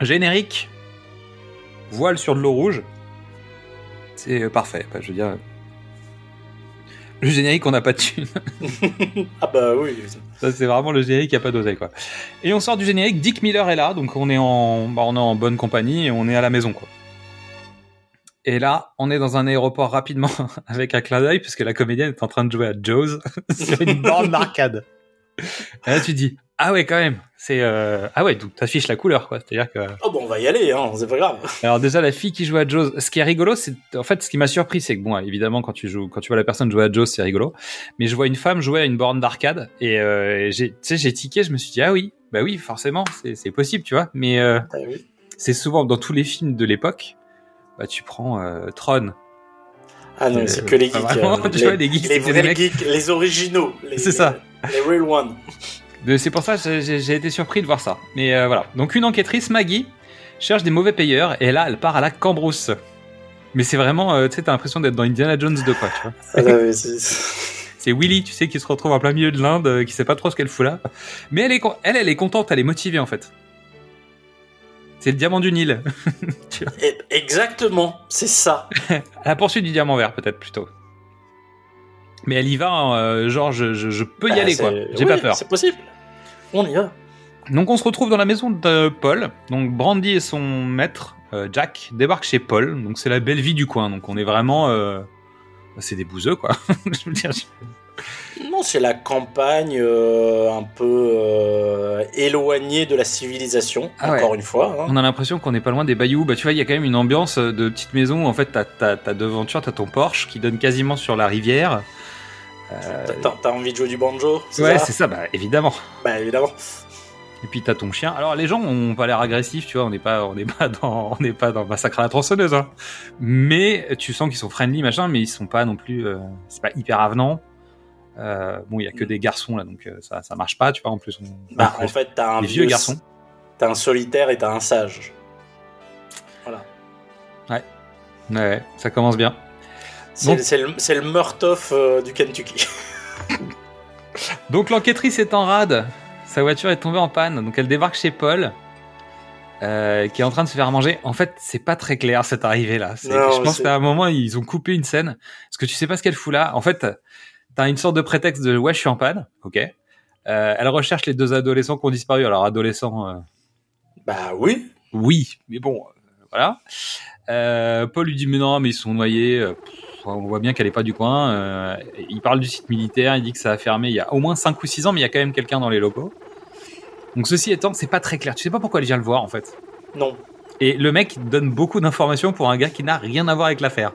Générique. Voile sur de l'eau rouge. C'est euh, parfait. Enfin, je veux dire. Le générique, on n'a pas de thune. Ah bah oui. Ça, c'est vraiment le générique qui a pas d'oseille, quoi. Et on sort du générique, Dick Miller est là, donc on est en, bah, on est en bonne compagnie et on est à la maison, quoi. Et là, on est dans un aéroport rapidement avec un clin d'œil, puisque la comédienne est en train de jouer à Jaws sur une borne d'arcade. Et là, tu te dis, ah ouais, quand même, c'est, euh... ah ouais, donc t'affiches la couleur, quoi. C'est-à-dire que, Oh bon, on va y aller, hein, c'est pas grave. alors déjà, la fille qui joue à Jaws, ce qui est rigolo, c'est, en fait, ce qui m'a surpris, c'est que bon, évidemment, quand tu joues, quand tu vois la personne jouer à Jaws, c'est rigolo. Mais je vois une femme jouer à une borne d'arcade et, euh, j'ai, tu sais, j'ai tiqué, je me suis dit, ah oui, bah oui, forcément, c'est, possible, tu vois. Mais euh, Ah oui. c'est souvent dans tous les films de l'époque, bah tu prends euh, Tron. Ah non, Euh, c'est que les geeks. vraiment, euh, tu les, vois, les geeks, les vrais mecs- geeks, les originaux. les- C'est ça. Les real ones. De- C'est pour ça que j'ai- été surpris de voir ça. Mais euh, voilà. Donc une enquêtrice, Maggie, cherche des mauvais payeurs et là, elle part à la cambrousse. Mais c'est vraiment, euh, tu sais, t'as l'impression d'être dans Indiana Jones 2, quoi, tu vois. Ah, c'est- Willy, tu sais, qui se retrouve en plein milieu de l'Inde, euh, qui sait pas trop ce qu'elle fout là. Mais elle est, con- elle, elle est contente, elle est motivée en fait. C'est le diamant du Nil. Tu vois. Et- Exactement, c'est ça. À la poursuite du diamant vert, peut-être plutôt. Mais elle y va, hein, euh, genre, je, je- je peux y Bah, aller, quoi. J'ai oui, pas peur. C'est possible. On y va. Donc on se retrouve dans la maison de Paul. Donc Brandy et son maître, euh, Jack, débarquent chez Paul. Donc c'est la belle vie du coin. Donc on est vraiment... euh, c'est des bouseux, quoi. je veux dire, je- Non, c'est la campagne euh, un peu euh, éloignée de la civilisation, Ah ouais. encore une fois. hein. On a l'impression qu'on n'est pas loin des bayous. Bah, tu vois, il y a quand même une ambiance de petite maison. où, En fait, t'as, t'as, t'as devanture, t'as ton Porsche qui donne quasiment sur la rivière. Euh, T'as- envie de jouer du banjo c'est ouais, c'est ça, bah, évidemment. Bah évidemment. Et puis t'as ton chien. Alors les gens ont pas l'air agressifs, tu vois. On n'est pas, on n'est pas dans, on n'est pas dans massacre à la tronçonneuse. Hein. Mais tu sens qu'ils sont friendly, machin, mais ils sont pas non plus. euh, c'est pas hyper avenant. Euh, bon, il y a que des garçons là, donc euh, ça, ça marche pas, tu vois. En plus, on, Bah, en fait, t'as un les vieux garçons. T'as un solitaire et t'as un sage. Voilà. Ouais, ça commence bien. C'est le, le Murtoff euh, du Kentucky. Donc l'enquêtrice est en rade. Sa voiture est tombée en panne. Donc elle débarque chez Paul, euh, qui est en train de se faire manger. En fait, c'est pas très clair cette arrivée là. Non, Je pense qu'à un moment ils ont coupé une scène parce que tu sais pas ce qu'elle fout là. En fait, t'as une sorte de prétexte de ouais je suis en panne. Ok. Euh, elle recherche les deux adolescents qui ont disparu. Alors adolescents, euh, Bah oui. oui, mais bon, euh, voilà. Euh, Paul lui dit mais non, mais ils sont noyés. Pff, on voit bien qu'elle est pas du coin. Euh, il parle du site militaire, il dit que ça a fermé il y a au moins 5 ou 6 ans, mais il y a quand même quelqu'un dans les locaux. Donc ceci étant, c'est pas très clair. Tu sais pas pourquoi elle vient le voir en fait? Non. Et le mec donne beaucoup d'informations pour un gars qui n'a rien à voir avec l'affaire.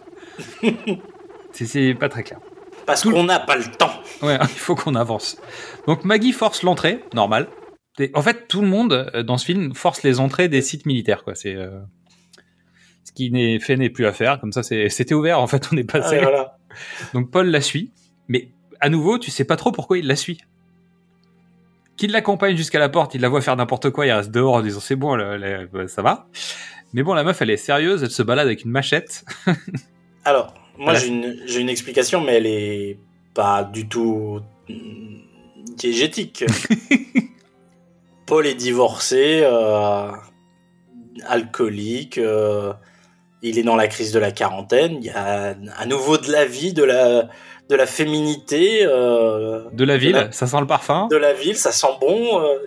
c'est- pas très clair. Parce qu'on n'a pas le temps. Ouais, il faut qu'on avance. Donc Maggie force l'entrée, normal. Et En fait, tout le monde euh, dans ce film force les entrées des sites militaires, quoi. C'est euh, ce qui n'est fait n'est plus à faire. Comme ça, c'était ouvert. En fait, on est Ah, passé. voilà. Donc Paul la suit, mais à nouveau, tu sais pas trop pourquoi il la suit. Qu'il l'accompagne jusqu'à la porte, il la voit faire n'importe quoi, il reste dehors en disant c'est bon, ça va. Mais bon, la meuf, elle est sérieuse, elle se balade avec une machette. Alors, moi j'ai une, une explication, mais elle est pas du tout diégétique. Paul est divorcé, euh, alcoolique, euh, il est dans la crise de la quarantaine, il y a à nouveau de la vie, de la, de la féminité, euh, De la ville, la- ça sent le parfum. de la ville, ça sent bon. euh,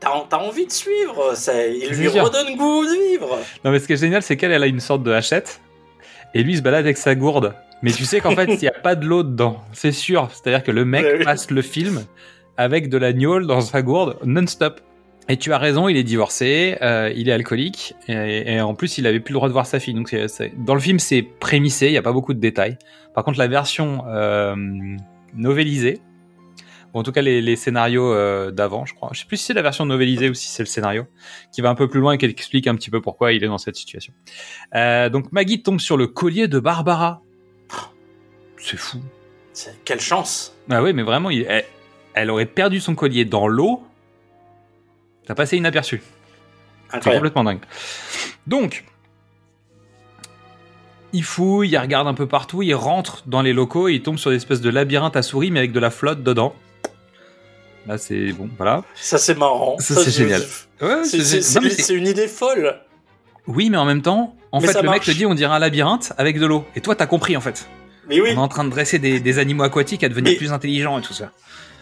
T'as envie de suivre, ça, il lui sûr. redonne goût de vivre. Non, mais ce qui est génial, c'est qu'elle, elle a une sorte de hachette. Et lui, il se balade avec sa gourde. Mais tu sais qu'en fait, il n'y a pas de l'eau dedans. C'est sûr. C'est-à-dire que le mec passe le film avec de la gnôle dans sa gourde non-stop. Et tu as raison, il est divorcé, euh, il est alcoolique, et, et en plus, il avait plus le droit de voir sa fille. Donc, dans le film, c'est prémissé, il n'y a pas beaucoup de détails. Par contre, la version euh, novélisée, ou en tout cas les, les scénarios euh, d'avant, je crois. Je sais plus si c'est la version novélisée ou si c'est le scénario qui va un peu plus loin et qui explique un petit peu pourquoi il est dans cette situation. Euh, donc Maggie tombe sur le collier de Barbara. C'est fou. Quelle chance. Ah oui, mais vraiment, il- elle, elle aurait perdu son collier dans l'eau. T'as passé inaperçu. C'est complètement dingue. Donc, il fouille, il regarde un peu partout, il rentre dans les locaux et il tombe sur des espèces de labyrinthe à souris mais avec de la flotte dedans. Là, c'est bon, voilà. Ça, c'est marrant. Ça, c'est génial. Ouais, C'est- une idée folle. Oui, mais en même temps, en Mais fait, le mec te dit on dirait un labyrinthe avec de l'eau. Et toi, t'as compris en fait. Mais oui, On est en train de dresser des, des animaux aquatiques à devenir Mais- plus intelligents et tout ça.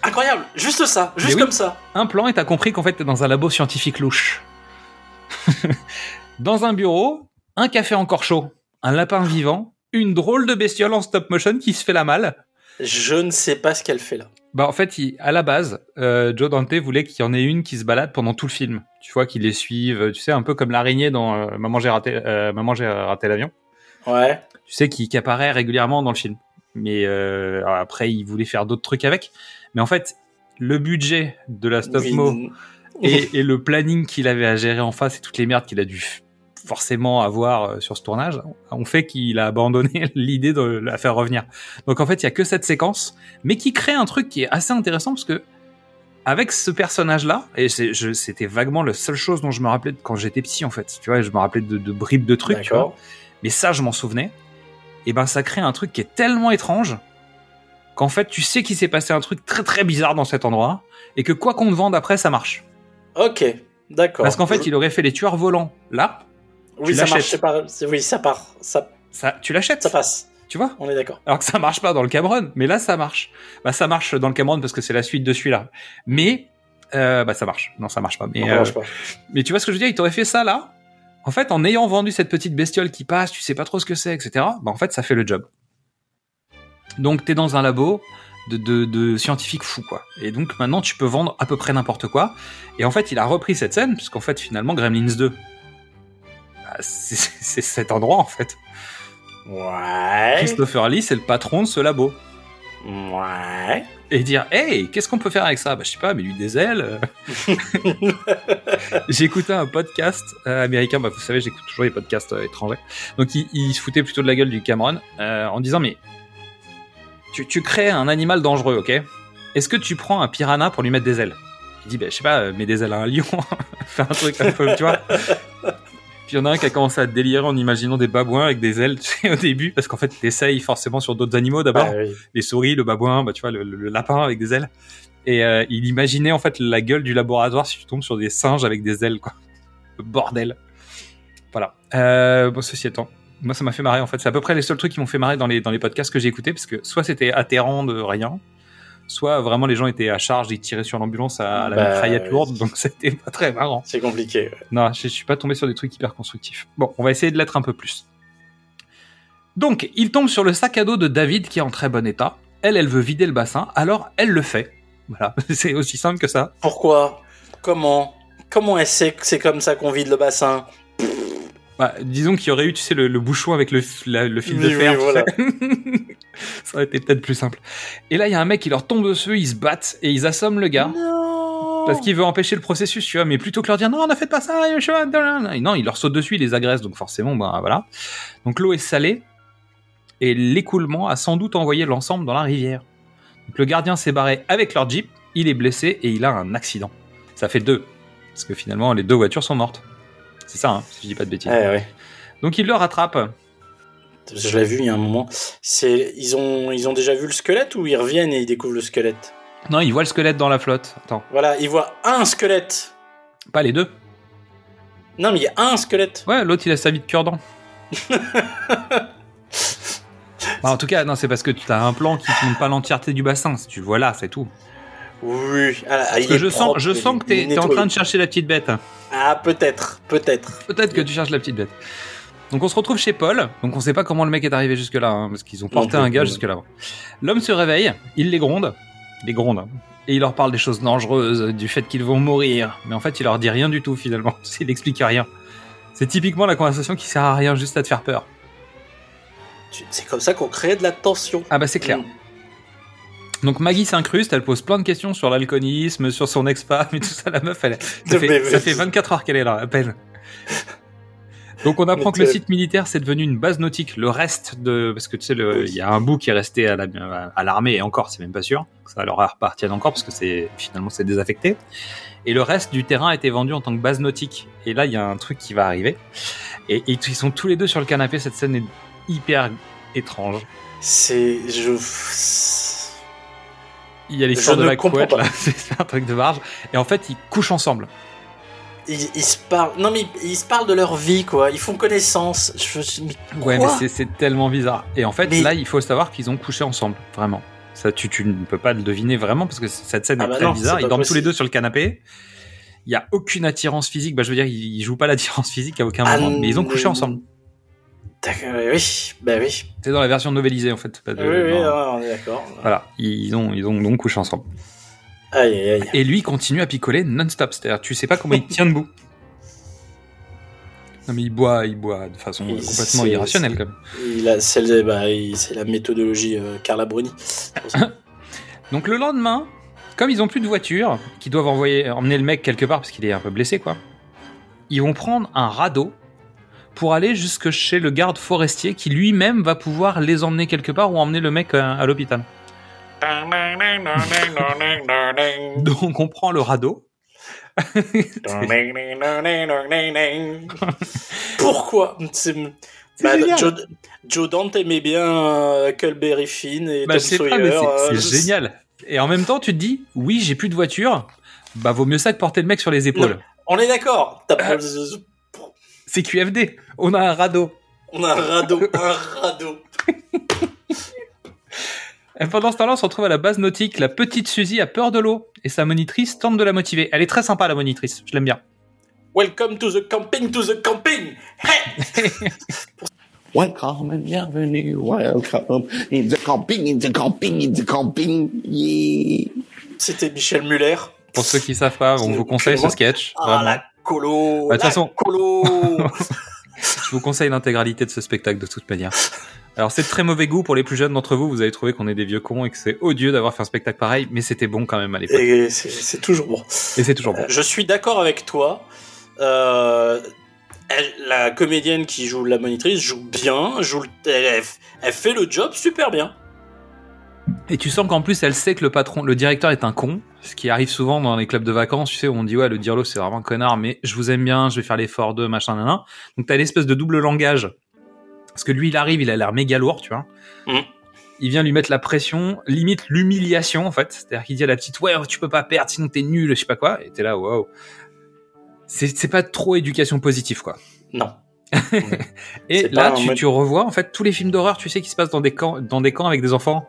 Incroyable. Juste ça, juste oui. comme ça. Un plan et t'as compris qu'en fait t'es dans un labo scientifique louche. dans un bureau, un café encore chaud, un lapin vivant, une drôle de bestiole en stop motion qui se fait la malle. Je ne sais pas ce qu'elle fait là. Bah en fait, il- à la base, euh, Joe Dante voulait qu'il y en ait une qui se balade pendant tout le film. Tu vois, qu'il les suive, tu sais, un peu comme l'araignée dans euh, Maman j'ai raté, euh, Maman j'ai raté l'avion. Ouais. tu sais, qui, qui apparaît régulièrement dans le film. Mais après, il voulait faire d'autres trucs avec. Mais en fait, le budget de la stop Oui. mo et, et le planning qu'il avait à gérer en face et toutes les merdes qu'il a dû forcément avoir euh, sur ce tournage ont fait qu'il a abandonné l'idée de la faire revenir. Donc en fait, il y a que cette séquence, mais qui crée un truc qui est assez intéressant parce que avec ce personnage-là, et c'était vaguement la seule chose dont je me rappelais quand j'étais petit en fait. Tu vois, je me rappelais de, de bribes de trucs. tu vois mais ça je m'en souvenais, et ben ça crée un truc qui est tellement étrange qu'en fait tu sais qu'il s'est passé un truc très très bizarre dans cet endroit, et que quoi qu'on te vende après ça marche. Ok, d'accord. Parce qu'en fait il aurait fait les tueurs volants là, oui, ça marche. pas- Oui, ça part. Ça, ça, tu l'achètes, ça passe. tu vois? On est d'accord. Alors que ça marche pas dans le Cameron, mais là ça marche. Bah ça marche dans le Cameron parce que c'est la suite de celui-là. Mais euh, bah ça marche. Non ça marche pas. Mais On euh, marche pas. Mais tu vois ce que je veux dire? Il t'aurait fait ça là? En fait, en ayant vendu cette petite bestiole qui passe, tu sais pas trop ce que c'est, etc. Bah en fait, ça fait le job. Donc t'es dans un labo de, de, de scientifiques fous quoi. Et donc maintenant tu peux vendre à peu près n'importe quoi. Et en fait, il a repris cette scène puisqu'en fait finalement Gremlins 2, bah, c'est cet endroit en fait. Ouais. Christopher Lee, c'est le patron de ce labo. Ouais. et dire hey qu'est-ce qu'on peut faire avec ça? Bah je sais pas mais lui des ailes écouté un podcast euh, américain bah vous savez j'écoute toujours les podcasts euh, étrangers donc il, il se foutait plutôt de la gueule du Cameron euh, en disant mais tu, tu crées un animal dangereux ok est-ce que tu prends un piranha pour lui mettre des ailes il dit bah je sais pas euh, mets des ailes à un lion fais un truc un peu tu vois Puis il y en a un qui a commencé à délirer en imaginant des babouins avec des ailes au début, parce qu'en fait, t'essayes forcément sur d'autres animaux d'abord. Ah, oui. Les souris, le babouin, bah, tu vois, le, le- le lapin avec des ailes. Et euh, il imaginait en fait la gueule du laboratoire si tu tombes sur des singes avec des ailes, quoi. Le bordel. Voilà. Euh, bon, ceci étant, moi ça m'a fait marrer en fait. C'est à peu près les seuls trucs qui m'ont fait marrer dans les, dans les podcasts que j'ai écoutés, parce que soit c'était atterrant de rien, soit vraiment les gens étaient à charge, ils tiraient sur l'ambulance à, la Bah, mitraillette lourde, donc c'était pas très marrant. C'est compliqué. ouais. Non, je, je suis pas tombé sur des trucs hyper constructifs. Bon, on va essayer de l'être un peu plus. Donc, il tombe sur le sac à dos de David qui est en très bon état. Elle, elle veut vider le bassin, alors elle le fait. Voilà, c'est aussi simple que ça. Pourquoi? Comment? Comment elle sait que c'est comme ça qu'on vide le bassin? Bah, disons qu'il y aurait eu, tu sais, le, le bouchon avec le, f- la- le fil de Oui, fer. voilà. ça aurait été peut-être plus simple. Et là, il y a un mec qui leur tombe dessus, ils se battent et ils assomment le gars. Non Parce qu'il veut empêcher le processus, tu vois, mais plutôt que leur dire non, ne faites pas ça, non, il leur saute dessus, il les agresse, donc forcément, ben voilà. Donc l'eau est salée et l'écoulement a sans doute envoyé l'ensemble dans la rivière. Donc le gardien s'est barré avec leur jeep, il est blessé et il a un accident. Ça fait deux, parce que finalement les deux voitures sont mortes. C'est ça, hein, si je dis pas de bêtises. Ouais, ouais. Donc il le rattrape. Je l'ai vu il y a un moment. C'est ils ont ils ont déjà vu le squelette ou ils reviennent et ils découvrent le squelette? Non, il voit le squelette dans la flotte. Attends, Voilà, ils voient un squelette. pas les deux. Non, mais il y a un squelette. Ouais, l'autre il a sa vie de cure-dent. Bah, en tout cas, non, c'est parce que tu as un plan qui ne pas l'entièreté du bassin. Si tu le vois là, c'est tout. Oui. Ah, Parce il que est je sens, je que t'es es en train de chercher la petite bête. Ah, peut-être, peut-être. Peut-être que tu cherches la petite bête. Donc on se retrouve chez Paul. Donc on sait pas comment le mec est arrivé jusque là, hein, parce qu'ils ont porté Non un gars jusque là. L'homme se réveille, il les gronde, les gronde, hein, et il leur parle des choses dangereuses, du fait qu'ils vont mourir. Mais en fait, il leur dit rien du tout finalement. Il explique rien. C'est typiquement la conversation qui sert à rien, juste à te faire peur. C'est comme ça qu'on crée de la tension. Ah bah c'est clair. Mm. Donc Maggie s'incruste, elle pose plein de questions sur l'alcoolisme, sur son ex-femme et tout ça. La meuf, elle, ça, fait, ça fait 24 heures qu'elle est là, à peine. Donc on apprend que le site militaire c'est devenu une base nautique. Le reste de parce que tu sais il y a un bout qui est resté à la- à l'armée et encore c'est même pas sûr que ça leur appartienne encore parce que c'est finalement c'est désaffecté. Et le reste du terrain a été vendu en tant que base nautique. Et là il y a un truc qui va arriver. Et, et ils sont tous les deux sur le canapé. Cette scène est hyper étrange. C'est je. Il y a Je de la couette, là, c'est un truc de barge. Et en fait, ils couchent ensemble. Ils, ils se parlent. Non mais ils, ils se parlent de leur vie quoi. Ils font connaissance. Je, mais Ouais, mais c'est- tellement bizarre. Et en fait, Mais- là, il faut savoir qu'ils ont couché ensemble, vraiment. Ça, tu, tu ne peux pas le deviner vraiment parce que cette scène Ah est bah très non, bizarre. Ils dorment tous les deux sur le canapé. Il y a aucune attirance physique. Bah, je veux dire, ils, ils jouent pas l'attirance physique à aucun Ah, moment, mais ils ont couché ensemble. Oui, bah oui. C'est dans la version novélisée en fait. pas de- oui, oui, on est d'accord. Voilà, ils ont, ils ont donc couché ensemble. Aïe, aïe, aïe. Et lui continue à picoler non-stop. C'est-à-dire, tu sais pas comment il tient debout. Non mais il boit, il boit de façon Il- complètement irrationnelle quand même. C'est, bah, c'est la méthodologie euh, Carla Bruni. Donc le lendemain, comme ils ont plus de voiture, qu'ils doivent envoyer, emmener le mec quelque part parce qu'il est un peu blessé quoi, ils vont prendre un radeau pour aller jusque chez le garde forestier qui lui-même va pouvoir les emmener quelque part ou emmener le mec euh, à l'hôpital. Donc on prend le radeau. Pourquoi bah, génial. Joe, Joe Dante aimait bien euh, Huckleberry Finn et Bah, Tom Sawyer. c'est- euh, c'est génial. Et en même temps, tu te dis, oui, j'ai plus de voiture. Bah, vaut mieux ça que porter le mec sur les épaules. On est d'accord. T'as pas- C'est QFD. On a un radeau. On a un radeau, un radeau. Et pendant ce temps-là, on se retrouve à la base nautique. La petite Suzy a peur de l'eau et sa monitrice tente de la motiver. Elle est très sympa, la monitrice. Je l'aime bien. Welcome to the camping, to the camping. Hey Welcome and bienvenue, welcome in the camping, in the camping, in the camping, yeah. C'était Michel Muller. Pour ceux qui savent pas, on vous conseille ce sketch. Ah, vraiment. la colo. Bah, de toute façon- colo. Je vous conseille l'intégralité de ce spectacle de toute manière. Alors c'est de très mauvais goût pour les plus jeunes d'entre vous. Vous avez trouvé qu'on est des vieux cons et que c'est odieux d'avoir fait un spectacle pareil, mais c'était bon quand même à l'époque. Et c'est, toujours bon. Et c'est toujours bon. Euh, Je suis d'accord avec toi. Euh, elle- la comédienne qui joue la monitrice joue bien, joue, le- elle, elle- elle fait le job super bien. Et tu sens qu'en plus, elle sait que le patron, le directeur est un con, ce qui arrive souvent dans les clubs de vacances, tu sais, où on dit, ouais, le dirlo, c'est vraiment un connard, mais je vous aime bien, je vais faire l'effort de machin, nan, nan. Donc, t'as l'espèce de double langage. Parce que lui, il arrive, il a l'air méga lourd, tu vois. Mm. Il vient lui mettre la pression, limite l'humiliation, en fait. C'est-à-dire qu'il dit à la petite, ouais, tu peux pas perdre, sinon t'es nul, je sais pas quoi. Et t'es là, waouh. C'est pas trop éducation positive, quoi. Non. Et là, mode- tu revois, en fait, tous les films d'horreur, tu sais, qui se passent dans des camps, dans des camps avec des enfants.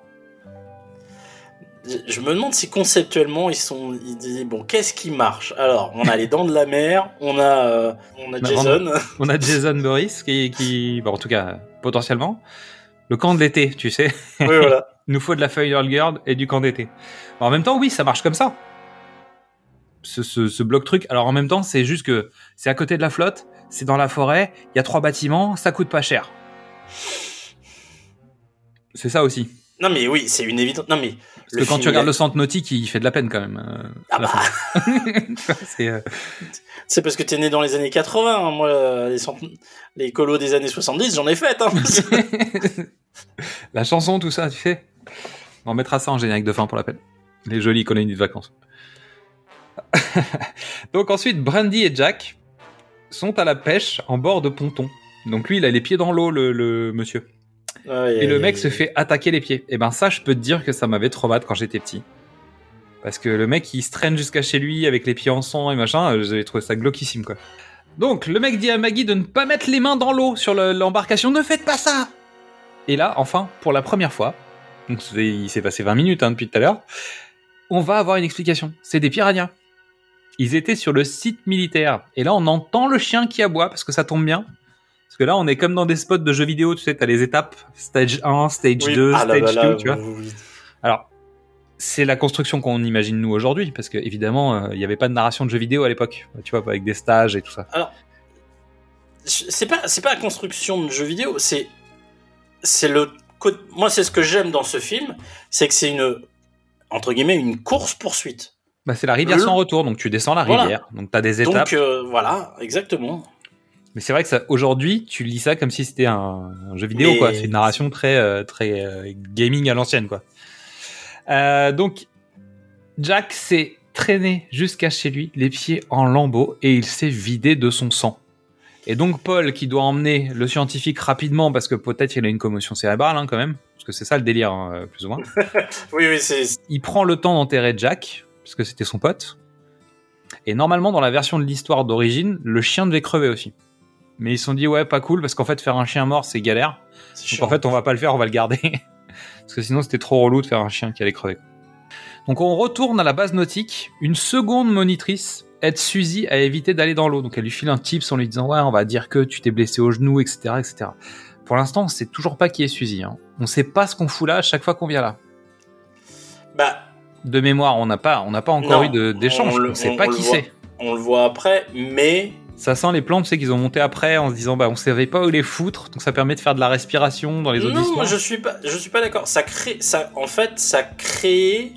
Je- me demande si conceptuellement ils sont. Ils disent bon, qu'est-ce qui marche? Alors, on a les dents de la mer, on a, euh, on a Jason. On a Jason Boris qui, qui bon, en tout cas, potentiellement. Le camp de l'été, tu sais. oui, voilà. Il nous faut de la Fire Girl et du camp d'été. En même temps, oui, ça marche comme ça. Ce, ce, ce bloc truc. Alors en même temps, c'est juste que c'est à côté de la flotte, c'est dans la forêt, il y a trois bâtiments, ça coûte pas cher. C'est ça aussi. Non, mais oui, c'est une évidence. Non, mais. Parce que quand tu regardes le centre nautique, il fait de la peine quand même. euh, Ah bah. c'est, euh, C'est parce que t'es né dans les années 80. hein. Moi, euh, les, cent- les colos des années 70, j'en ai fait. Hein. la chanson, tout ça, tu sais. On mettra ça en générique de fin pour la peine. Les jolies colonies de vacances. Donc ensuite, Brandy et Jack sont à la pêche en bord de ponton. Donc lui, il a les pieds dans l'eau, le, le monsieur. Et le mec se fait attaquer les pieds. Et ben ça, je peux te dire que ça m'avait traumatisé quand j'étais petit. Parce que le mec, il se traîne jusqu'à chez lui avec les pieds en sang et machin. euh, J'avais trouvé ça glauquissime, quoi. Donc, le mec dit à Maggie de ne pas mettre les mains dans l'eau sur le- l'embarcation. Ne faites pas ça Et là, enfin, pour la première fois, donc il s'est passé 20 minutes hein, depuis tout à l'heure, on va avoir une explication. C'est des piranhas. Ils étaient sur le site militaire. Et là, on entend le chien qui aboie parce que ça tombe bien. Parce que là, on est comme dans des spots de jeux vidéo, tu sais, t'as les étapes, stage 1, stage Oui. 2, Ah là stage là 2, là, tu vois. oui. Alors, c'est la construction qu'on imagine nous aujourd'hui, parce que évidemment, euh, il n'y avait pas de narration de jeux vidéo à l'époque, tu vois, avec des stages et tout ça. c'est pas c'est pas la construction de jeux vidéo c'est c'est le moi c'est ce que j'aime dans ce film c'est que c'est une entre guillemets une course poursuite Bah, c'est la rivière Le- sans retour, donc tu descends la Voilà. rivière, donc t'as des étapes. donc euh, voilà exactement Mais c'est vrai que ça, aujourd'hui, tu lis ça comme si c'était un, un jeu vidéo, Mais- quoi. C'est une narration très, euh, très euh, gaming à l'ancienne, quoi. Euh, donc, Jack s'est traîné jusqu'à chez lui, les pieds en lambeaux, et il s'est vidé de son sang. Et donc, Paul, qui doit emmener le scientifique rapidement, parce que peut-être il a une commotion cérébrale, hein, quand même, parce que c'est ça le délire, hein, plus ou moins. oui oui c'est Il prend le temps d'enterrer Jack, parce que c'était son pote. Et normalement, dans la version de l'histoire d'origine, le chien devait crever aussi. Mais ils se sont dit, ouais, pas cool, parce qu'en fait, faire un chien mort, c'est galère. Donc chiant. en fait, on va pas le faire, on va le garder. parce que sinon, c'était trop relou de faire un chien qui allait crever. Donc on retourne à la base nautique. Une seconde monitrice aide Suzy à éviter d'aller dans l'eau. Donc elle lui file un tips en lui disant, ouais, on va dire que tu t'es blessé au genou, etc., etc. Pour l'instant, on sait toujours pas qui est Suzy. Hein. On sait pas ce qu'on fout là à chaque fois qu'on vient là. bah De mémoire, on n'a pas, on n'a pas encore Non, eu de- d'échange. on le- sait on- pas on qui c'est. on le voit après mais Ça sent les plantes, c'est qu'ils ont monté après en se disant, bah, on savait pas où les foutre, donc ça permet de faire de la respiration dans les autres non moi, je suis pas je suis pas d'accord ça crée ça en fait ça crée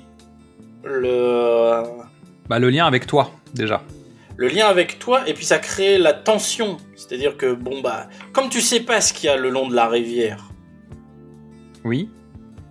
le Bah, le lien avec toi, déjà. le lien avec toi et puis ça crée la tension c'est-à-dire que bon bah comme tu sais pas ce qu'il y a le long de la rivière Oui.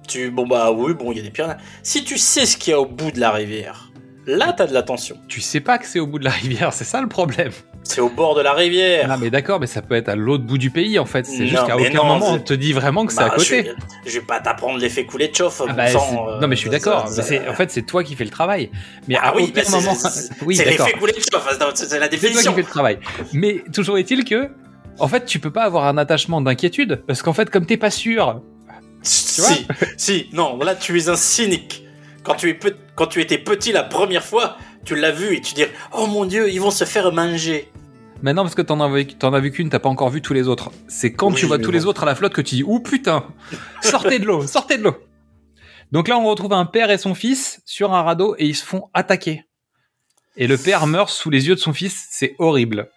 Tu, bon bah oui, bon, il y a des piranhas. Si tu sais ce qu'il y a au bout de la rivière, là t'as de la tension. Tu sais pas que c'est au bout de la rivière, c'est ça le problème. C'est au bord de la rivière. Non mais d'accord, mais ça peut être à l'autre bout du pays en fait. C'est juste qu'à aucun non, moment on te dit vraiment que c'est à Bah, côté. Je, je vais pas t'apprendre l'effet couler de chauffe. Ah bah, sang, euh, non mais je suis d'accord. En fait, c'est toi qui fais le travail. Mais Ah à oui, aucun moment. c'est- oui, c'est l'effet couler de chauffe, hein, c'est c'est toi qui fais le travail. Mais toujours est-il que, en fait, tu peux pas avoir un attachement d'inquiétude parce qu'en fait, comme t'es pas sûr, Si, si, non, là tu es un cynique. Quand tu, es pe- quand tu étais petit la première fois, tu l'as vu et tu dis Oh mon dieu, ils vont se faire manger. Maintenant, parce que t'en as, as vu qu'une, t'as pas encore vu tous les autres. C'est quand Oui, tu vois tous bon. les autres à la flotte que tu dis, ouh putain, sortez de l'eau, sortez de l'eau. Donc là, on retrouve un père et son fils sur un radeau et ils se font attaquer. Et le père meurt sous les yeux de son fils, c'est horrible.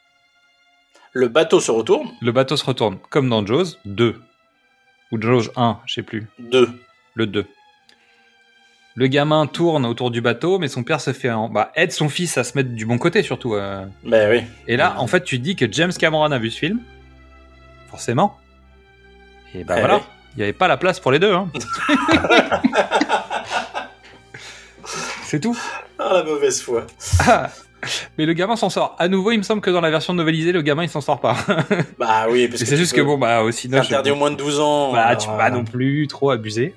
Le bateau se retourne. Le bateau se retourne, comme dans Jaws 2. Ou Jaws 1, je sais plus. Deux. Le 2. Le gamin tourne autour du bateau, mais son père se fait en... bah, aide son fils à se mettre du bon côté surtout. euh. Ben oui. Et là, en fait, tu te dis que James Cameron a vu ce film, forcément. Et bah Eh voilà, oui. il n'y avait pas la place pour les deux. Hein. C'est tout. Ah, la mauvaise foi. Ah. Mais le gamin s'en sort. À nouveau, il me semble que dans la version novelisée, le gamin il s'en sort pas. Bah oui, parce que c'est juste peux- que bon, bah aussi. c'est interdit au moins de 12 ans. Bah, tu peux pas Euh, non plus trop abuser.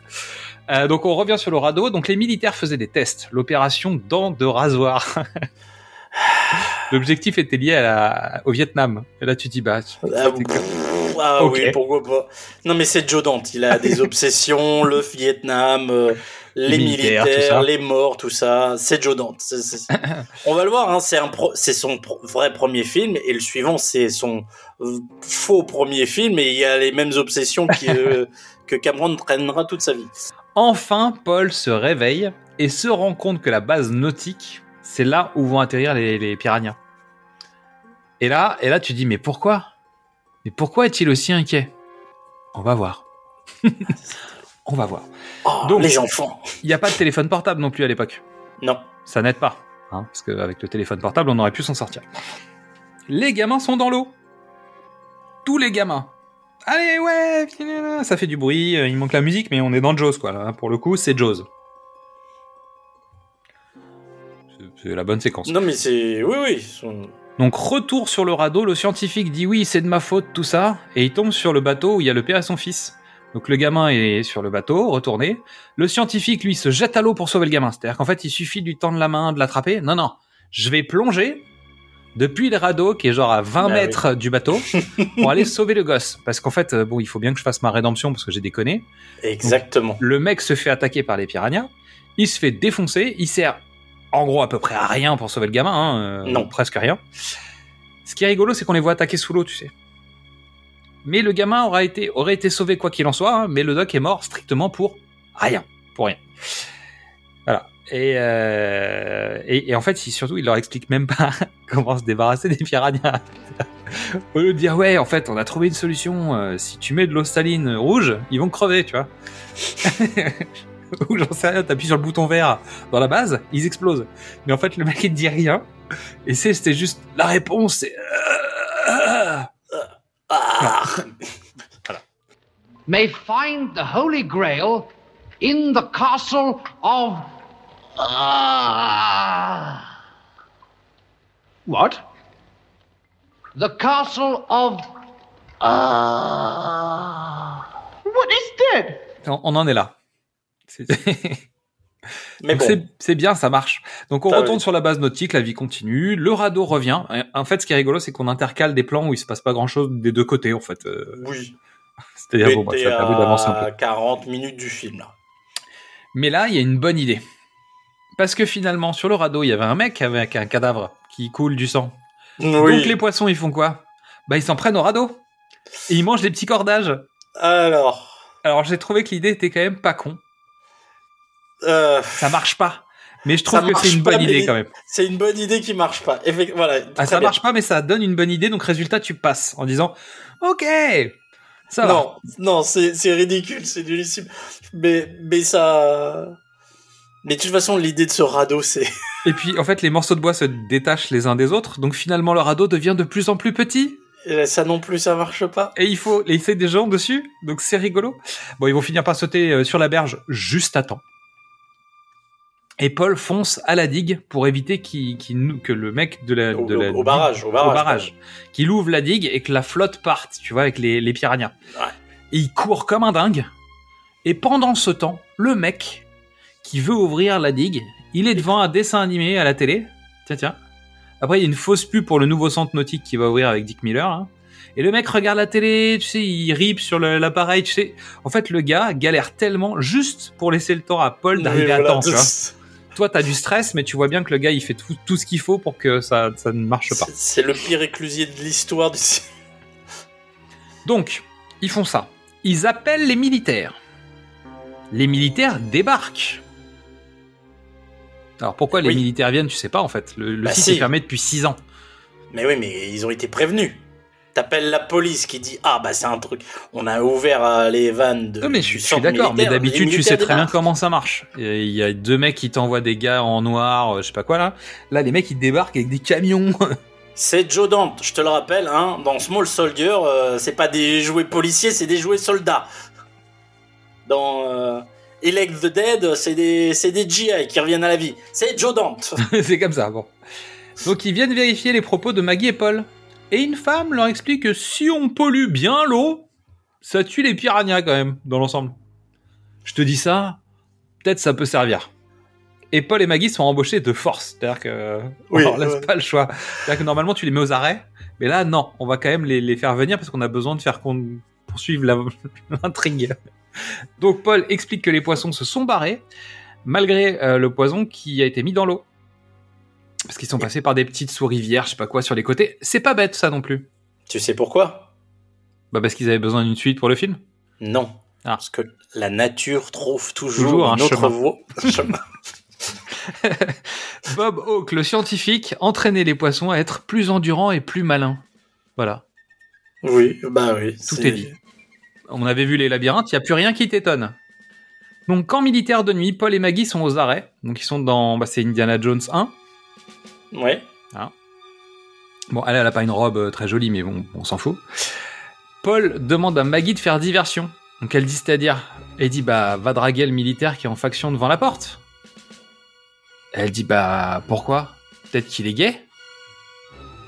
Euh, donc on revient sur le radeau. Donc les militaires faisaient des tests. L'opération dent de rasoir. L'objectif était lié à la- au Vietnam. Et là tu dis bah. Ah, ah oui, pourquoi pas. Non, mais c'est Joe Dante. Il a des obsessions, le Vietnam, euh, les, Les militaires, les morts, tout ça. C'est Joe Dante. On va le voir, hein, c'est un pro- c'est son pro- vrai premier film et le suivant, c'est son faux premier film et il y a les mêmes obsessions qui, euh, que Cameron traînera toute sa vie. Enfin, Paul se réveille et se rend compte que la base nautique, c'est là où vont atterrir les, les piranhas. Et là, et là, tu dis mais pourquoi? Mais pourquoi est-il aussi inquiet? On va voir. On va voir. Oh, Donc- les enfants. Il n'y a pas de téléphone portable non plus à l'époque. Non. Ça n'aide pas. hein, parce qu'avec le téléphone portable, on aurait pu s'en sortir. Les gamins sont dans l'eau. Tous les gamins. Allez, ouais, ça fait du bruit, euh, il manque la musique, mais on est dans Jaws, quoi. Là. Pour le coup, c'est Jaws. C'est- la bonne séquence. Non, mais c'est. Oui, oui. Donc, retour sur le radeau, le scientifique dit oui, c'est de ma faute, tout ça, et il tombe sur le bateau où il y a le père et son fils. Donc, le gamin est sur le bateau, retourné. Le scientifique, lui, se jette à l'eau pour sauver le gamin. C'est-à-dire qu'en fait, il suffit de lui tendre la main, de l'attraper. Non, non. Je vais plonger depuis le radeau, qui est genre à 20 Bah mètres du bateau, pour aller sauver le gosse. Parce qu'en fait, euh, bon, il faut bien que je fasse ma rédemption parce que j'ai déconné. Exactement. Le mec se fait attaquer par les piranhas, il se fait défoncer, il sert en gros à peu près à rien pour sauver le gamin, hein, euh, Non. presque rien. Ce qui est rigolo, c'est qu'on les voit attaquer sous l'eau, tu sais. Mais le gamin aura été, aurait été sauvé quoi qu'il en soit, hein, mais le doc est mort strictement pour rien, pour rien. Voilà. Et, euh, et, et en fait, surtout, il leur explique même pas comment se débarrasser des piranhas. Au lieu de dire, ouais, en fait, on a trouvé une solution, euh, si tu mets de l'eau saline rouge, ils vont crever, tu vois. Ou j'en sais rien, t'appuies sur le bouton vert dans la base, ils explosent. Mais en fait, le mec, il dit rien. Et c'était juste, la réponse, c'est... Ah, may find the Holy Grail in the castle of. Ah. What? The castle of. Ah. What is dead? On, on en est là. C'est- Mais bon. c'est- c'est bien, ça marche. Donc on retourne oui. sur la base nautique, la vie continue, le radeau revient. En fait, ce qui est rigolo, c'est qu'on intercale des plans où il se passe pas grand-chose des deux côtés, en fait. Euh, Oui. C'est-à-dire, Mais bon, bah, ça a permis d'avancer un peu. à 40 minutes du film, là. Mais là, il y a une bonne idée. Parce que finalement, sur le radeau, il y avait un mec avec un cadavre qui coule du sang. Oui. Donc les poissons, ils font quoi? Bah, ils s'en prennent au radeau. Et ils mangent des petits cordages. Alors. Alors, j'ai trouvé que l'idée était quand même pas con. euh, Ça marche pas. Mais je trouve Ça que c'est une pas, bonne idée quand même. C'est une bonne idée qui marche pas. Effect- Voilà. Ah, ça bien. marche pas, mais ça donne une bonne idée. Donc, résultat, tu passes en disant Ok, ça va. Non, non, c'est c'est ridicule, c'est nullissime. Mais, mais ça. Mais de toute façon, l'idée de ce radeau, c'est. Et puis, en fait, les morceaux de bois se détachent les uns des autres. Donc, finalement, le radeau devient de plus en plus petit. Et Ça non plus, ça marche pas. Et il faut laisser des gens dessus. Donc, c'est rigolo. Bon, ils vont finir par sauter euh, sur la berge juste à temps. Et Paul fonce à la digue pour éviter nou- que le mec de la, Au- de la au- au barrage, au barrage, qu'il ouvre la digue et que la flotte parte, tu vois, avec les, les piranhas. Et il court comme un dingue. Et pendant ce temps, le mec qui veut ouvrir la digue, il est devant un dessin animé à la télé. Tiens, tiens. Après, il y a une fausse pub pour le nouveau centre nautique qui va ouvrir avec Dick Miller. hein. Et le mec regarde la télé, tu sais, il rip sur l'appareil, tu sais. En fait, le gars galère tellement juste pour laisser le temps à Paul d'arriver Oui, à voilà. temps, tu vois. Toi, t'as du stress, mais tu vois bien que le gars, il fait tout, tout ce qu'il faut pour que ça, ça ne marche pas. C'est- le pire éclusier de l'histoire du. Donc, ils font ça. Ils appellent les militaires. Les militaires débarquent. Alors pourquoi les militaires viennent, tu sais pas en fait. Le, le Bah site si. est fermé depuis 6 ans. Mais oui, mais ils ont été prévenus. T'appelles la police qui dit Ah, bah c'est un truc. On a ouvert euh, les vannes de. Non, mais je suis, d'accord, mais d'habitude tu sais très bien comment ça marche. Il y a deux mecs qui t'envoient des gars en noir, euh, je sais pas quoi là. Là, les mecs ils débarquent avec des camions. C'est Joe Dante, je te le rappelle, hein, dans Small Soldier, euh, c'est pas des jouets policiers, c'est des jouets soldats. Dans, Elect the Dead, c'est des, des GI qui reviennent à la vie. C'est Joe Dante. c'est comme ça, bon. Donc ils viennent vérifier les propos de Maggie et Paul. Et une femme leur explique que si on pollue bien l'eau, ça tue les piranhas quand même, dans l'ensemble. Je te dis ça, peut-être ça peut servir. Et Paul et Maggie sont embauchés de force, c'est-à-dire que on leur laisse ouais. pas le choix. C'est-à-dire que normalement tu les mets aux arrêts, mais là non, on va quand même les, les faire venir parce qu'on a besoin de faire qu'on poursuive l'intrigue. Donc Paul explique que les poissons se sont barrés malgré euh, le poison qui a été mis dans l'eau. Parce qu'ils sont passés par des petites sous-rivières, je sais pas quoi, sur les côtés. C'est pas bête ça non plus. Tu sais pourquoi? Bah parce qu'ils avaient besoin d'une suite pour le film? Non. Ah. Parce que la nature trouve toujours, Toujours un autre chemin. voie. chemin. Bob Hawke, le scientifique, entraînait les poissons à être plus endurants et plus malins. Voilà, Oui, bah oui. tout est dit. On avait vu les labyrinthes, il n'y a plus rien qui t'étonne. Donc, camp militaire de nuit, Paul et Maggie sont aux arrêts. Donc, ils sont dans. Bah, c'est Indiana Jones 1. Ouais. Bon, elle, elle a pas une robe euh, très jolie, mais bon, on s'en fout. Paul demande à Maggie de faire diversion. Donc, elle dit c'est-à-dire. Elle dit bah, va draguer le militaire qui est en faction devant la porte. Elle dit bah, pourquoi? Peut-être qu'il est gay?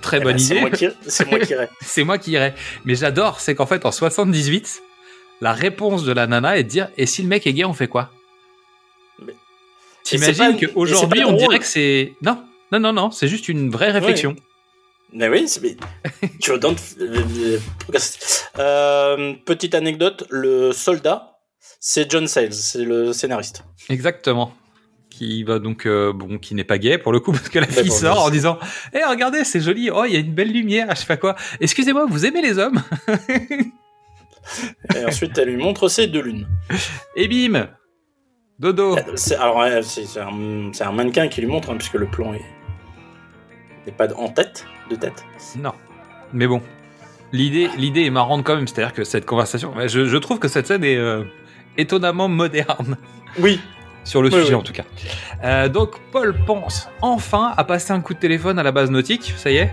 Très Eh bonne ben, idée. c'est moi qui irai. c'est moi qui irai. Mais j'adore, c'est qu'en fait, en 78, la réponse de la nana est de dire Et si le mec est gay, on fait quoi? Mais- T'imagines qu'aujourd'hui, on dirait que c'est. Non, non, non, non, c'est juste une vraie réflexion. Mais oui, c'est- mais Joe Dante. euh, euh, petite anecdote, le soldat, c'est John Sayles, c'est le scénariste. Exactement. Qui va donc, euh, bon, qui n'est pas gay pour le coup, parce que la fille sort en disant Eh, regardez, c'est joli, oh, il y a une belle lumière, je sais pas quoi. Excusez-moi, vous aimez les hommes? Et ensuite, elle lui montre ses deux lunes. Et bim Dodo C'est- Alors, c'est un, mannequin qui lui montre, hein, puisque le plan est n'est pas en tête, de tête. Non. Mais bon, l'idée, l'idée est marrante quand même. C'est-à-dire que cette conversation, je, je trouve que cette scène est euh, étonnamment moderne. Oui. Sur le Oui, sujet oui. en tout cas. Euh, donc Paul pense enfin à passer un coup de téléphone à la base nautique. Ça y est.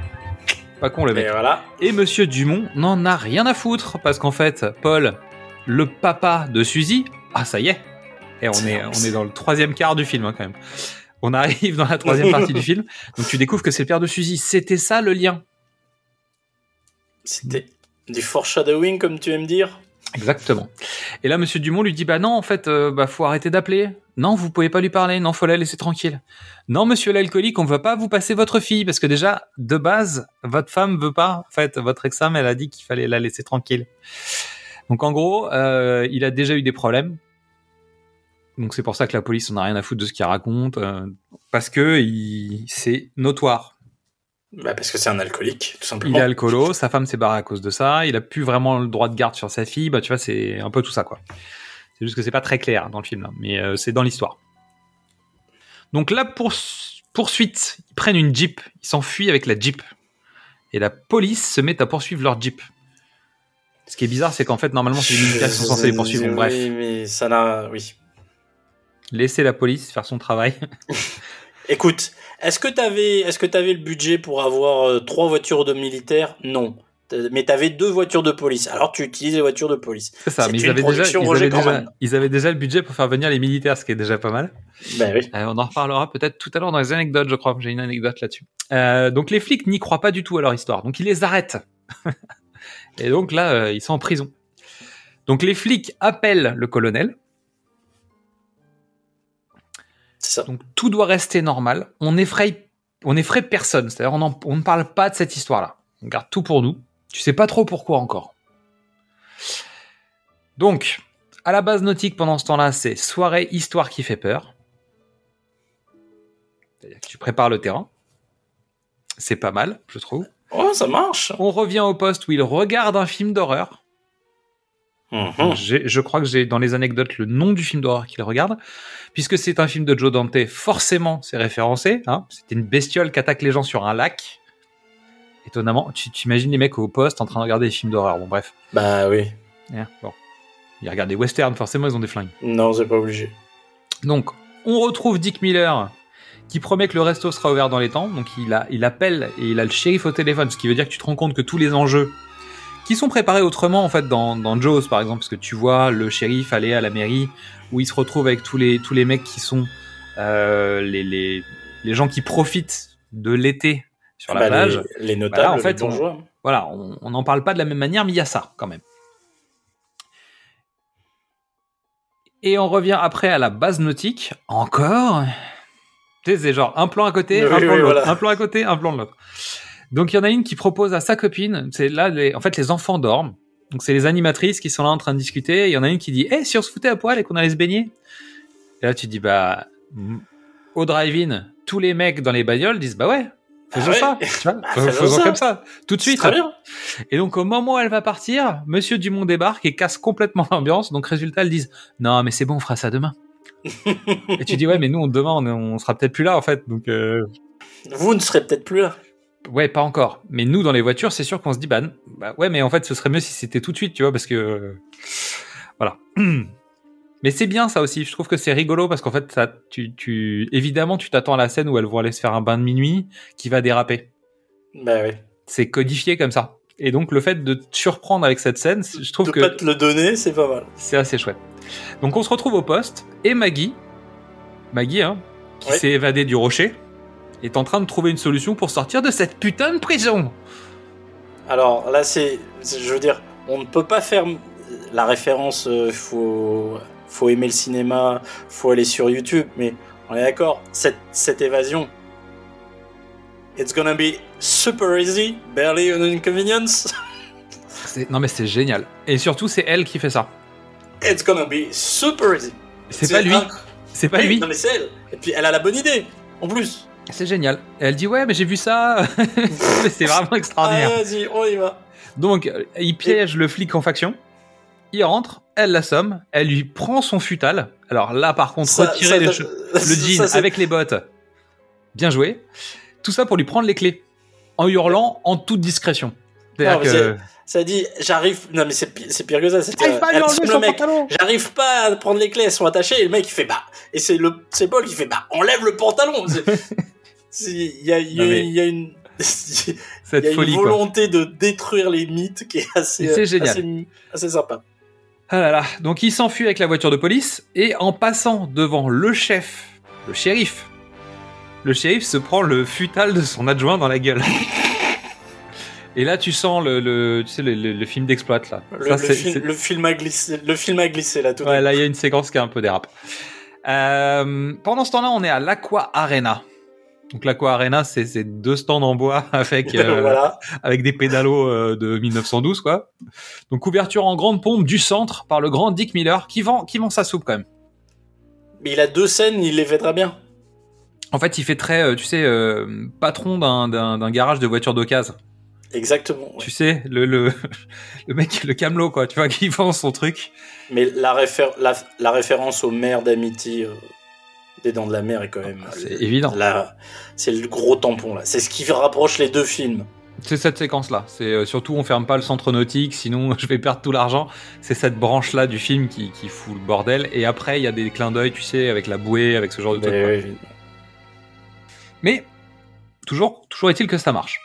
Pas con le mec. Et voilà. Et Monsieur Dumont n'en a rien à foutre parce qu'en fait, Paul, le papa de Suzy, ah ça y est. Et on est, on est dans le troisième quart du film hein, quand même. On arrive dans la troisième partie du film. Donc tu découvres que c'est le père de Suzy. C'était ça le lien? C'était du foreshadowing, comme tu aimes dire? Exactement. Et là, Monsieur Dumont lui dit bah non, en fait, euh, bah faut arrêter d'appeler. Non, vous pouvez pas lui parler. Non, faut la laisser tranquille. Non, Monsieur l'alcoolique, on va pas vous passer votre fille parce que déjà de base, votre femme veut pas. En fait, votre ex-femme, elle a dit qu'il fallait la laisser tranquille. Donc en gros, euh, il a déjà eu des problèmes. Donc c'est pour ça que la police en a rien à foutre de ce qu'il raconte euh, parce que c'est notoire. Bah, parce que c'est un alcoolique, tout simplement. Il est alcoolo, sa femme s'est barrée à cause de ça, il a plus vraiment le droit de garde sur sa fille, bah tu vois, c'est un peu tout ça quoi. C'est juste que c'est pas très clair dans le film mais euh, c'est dans l'histoire. Donc là, pour poursuite, ils prennent une jeep, ils s'enfuient avec la jeep. Et la police se met à poursuivre leur jeep. Ce qui est bizarre, c'est qu'en fait, normalement, c'est les militaires qui sont censés les poursuivre. Bon, Oui, bref, mais ça n'a. Oui. laissez la police faire son travail. Écoute, est-ce que t'avais, est-ce que t'avais le budget pour avoir euh, trois voitures de militaires? Non. Mais t'avais deux voitures de police. Alors tu utilises les voitures de police. C'est ça, mais ils avaient, déjà, ils, avaient déjà, Corman. ils avaient déjà le budget pour faire venir les militaires, ce qui est déjà pas mal. Ben oui. Euh, on en reparlera peut-être tout à l'heure dans les anecdotes, je crois. J'ai une anecdote là-dessus. Euh, donc les flics n'y croient pas du tout à leur histoire, donc ils les arrêtent. Et donc là, ils sont en prison. Donc les flics appellent le colonel. Ça. Donc tout doit rester normal. On effraie, on effraie personne. C'est-à-dire on, ne parle pas de cette histoire-là. On garde tout pour nous. Tu sais pas trop pourquoi encore. Donc, à la base nautique pendant ce temps-là, c'est soirée histoire qui fait peur. C'est-à-dire que tu prépares le terrain. C'est pas mal, je trouve. Oh, ça marche. On revient au poste où il regarde un film d'horreur. Mhm. Je crois que j'ai dans les anecdotes le nom du film d'horreur qu'il regarde. Puisque c'est un film de Joe Dante, forcément c'est référencé. Hein C'était une bestiole qui attaque les gens sur un lac. Étonnamment, tu tu imagines les mecs au poste en train de regarder des films d'horreur. Bon, bref. Bah oui. Hein, bon. Ils regardent des westerns, forcément ils ont des flingues. Non, c'est pas obligé. Donc, on retrouve Dick Miller qui promet que le resto sera ouvert dans les temps. Donc, il, a, il appelle et il a le shérif au téléphone, ce qui veut dire que tu te rends compte que tous les enjeux qui sont préparés autrement en fait dans, dans Jaws par exemple, parce que tu vois le shérif aller à la mairie où il se retrouve avec tous les tous les mecs qui sont euh, les, les les gens qui profitent de l'été sur la Bah, plage. les, les notables, en les on-. Voilà, on n'en parle pas de la même manière, mais il y a ça quand même. Et on revient après à la base nautique. Encore. Tu sais, c'est genre un plan à côté, Oui, un plan oui, voilà. un plan à côté, un plan de l'autre. Donc il y en a une qui propose à sa copine, c'est là, les, en fait, les enfants dorment. Donc c'est les animatrices qui sont là en train de discuter. Il y en a une qui dit, Eh, si on se foutait à poil et qu'on allait se baigner Et là tu dis, bah, au drive-in, tous les mecs dans les bagnoles disent, bah ouais, faisons ouais. ça. Bah, faisons faisons ça. comme ça, tout de suite. très bien. Et donc au moment où elle va partir, Monsieur Dumont débarque et casse complètement l'ambiance. Donc résultat, elles disent non mais c'est bon, on fera ça demain. et tu dis ouais mais nous on demain on, on sera peut-être plus là en fait. Donc euh, Vous ne serez peut-être plus là. Ouais pas encore. Mais nous dans les voitures c'est sûr qu'on se dit bah, bah ouais mais en fait ce serait mieux si c'était tout de suite tu vois parce que euh, voilà. Mais c'est bien ça aussi. Je trouve que c'est rigolo parce qu'en fait ça tu tu évidemment tu t'attends à la scène où elles vont aller se faire un bain de minuit qui va déraper Bah oui. c'est codifié comme ça. Et donc le fait de te surprendre avec cette scène, je trouve De que pas te le donner, c'est pas mal. c'est assez chouette. Donc on se retrouve au poste et Maggie, Maggie, hein, qui s'est évadée du rocher, est en train de trouver une solution pour sortir de cette putain de prison. Alors là, c'est, je veux dire, on ne peut pas faire la référence. euh, faut, faut aimer le cinéma, faut aller sur YouTube, mais on est d'accord. Cette, cette évasion, it's gonna be super easy, barely an inconvenience. Non mais c'est génial. Et surtout c'est elle qui fait ça. It's gonna be super easy. C'est pas lui. C'est pas Oui, lui. Non mais c'est elle. Et puis elle a la bonne idée, en plus. C'est génial. Et elle dit ouais mais j'ai vu ça. C'est vraiment extraordinaire. Ah, vas-y, on y va. Donc, il piège le flic en faction. Il rentre, elle l'assomme, elle lui prend son futal. Alors là, par contre, Ça- retirer ça, les che- le ça, jean avec les bottes. Bien joué. Tout ça pour lui prendre les clés. En hurlant en toute discrétion. C'est-à-dire Non, que- Ça dit, j'arrive. Non, mais c'est pi- c'est pire que ça. c'est- J'arrive pas pas à prendre les clés, elles sont attachées. Et le mec, il fait bah. Et c'est le c'est Paul qui fait bah, enlève le pantalon. Il y a, il y a- Non, mais- il y a une. Cette y a folie, une quoi. volonté de détruire les mythes qui est assez, C'est génial. assez, assez sympa. Ah là là. Donc il s'enfuit avec la voiture de police et en passant devant le chef, le shérif, le shérif se prend le futal de son adjoint dans la gueule. Et là, tu sens le, le- tu sais, le, le- le film d'exploit là. Le, Ça, film, c'est- le film a glissé, le film a glissé là tout. Ouais, là, il y a une séquence qui est un peu dérape. Euh, pendant ce temps-là, on est à l'Aqua Arena. Donc l'Aqua Arena, c'est deux stands en bois avec euh, Voilà. avec des pédalos euh, de 1912 quoi. Donc couverture en grande pompe du centre par le grand Dick Miller qui vend qui vend sa soupe quand même. Mais il a deux scènes, il les très bien. En fait, il fait très tu sais euh, patron d'un garage de voitures d'occasion. Exactement. ouais. Tu sais le le le mec le camelot quoi, tu vois qui vend son truc. Mais la, réfé- la, la référence au maire d'Amity euh, des Dents de la Mer est quand même. C'est évident. Là, c'est le gros tampon là. C'est ce qui rapproche les deux films. C'est cette séquence-là. C'est euh, surtout on ferme pas le centre nautique, sinon je vais perdre tout l'argent. C'est cette branche-là du film qui, qui fout le bordel. Et après, il y a des clins d'œil, tu sais, avec la bouée, avec ce genre de truc. Mais quoi. oui, Mais toujours, toujours est-il que ça marche.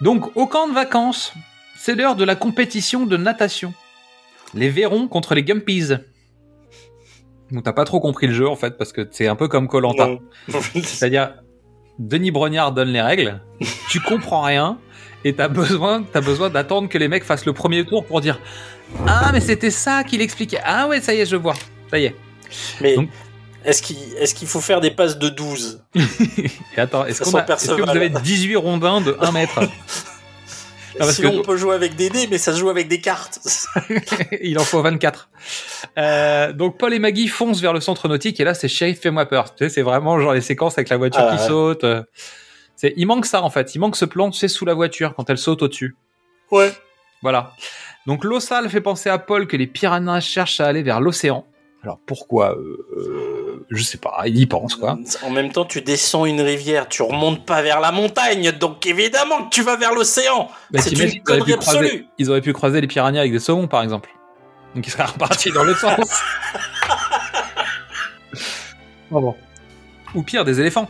Donc au camp de vacances, c'est l'heure de la compétition de natation. Les Vérons contre les Gumpies. Donc t'as pas trop compris le jeu en fait parce que c'est un peu comme Colanta. C'est-à-dire Denis Brognard donne les règles, tu comprends rien et t'as besoin, t'as besoin d'attendre que les mecs fassent le premier tour pour dire ah mais c'était ça qu'il expliquait. Ah ouais ça y est je vois, ça y est. Mais Donc- est-ce qu'il est faut faire des passes de 12 Et attends, est-ce, sent est-ce que vous avez 18 rondins de 1 mètre? Parce Sinon, que- on peut jouer avec des dés, mais ça se joue avec des cartes. Il en faut 24. Euh, donc Paul et Maggie foncent vers le centre nautique et là c'est Sheriff fais-moi peur. Tu sais, c'est vraiment genre les séquences avec la voiture Ah, qui ouais. saute. euh. C'est, il manque ça en fait. Il manque ce plan, tu sais, sous la voiture quand elle saute au-dessus. ouais. Voilà. Donc l'eau sale fait penser à Paul que les piranhas cherchent à aller vers l'océan. Alors pourquoi euh, euh, Je sais pas. Il y pense quoi. En même temps, tu descends une rivière, tu remontes pas vers la montagne, donc évidemment que tu vas vers l'océan. Bah, c'est une connerie pu croiser- absolue. Ils auraient pu croiser les piranhas avec des saumons par exemple. Donc ils seraient repartis dans l'autre sens. Oh bon. Ou pire, des éléphants.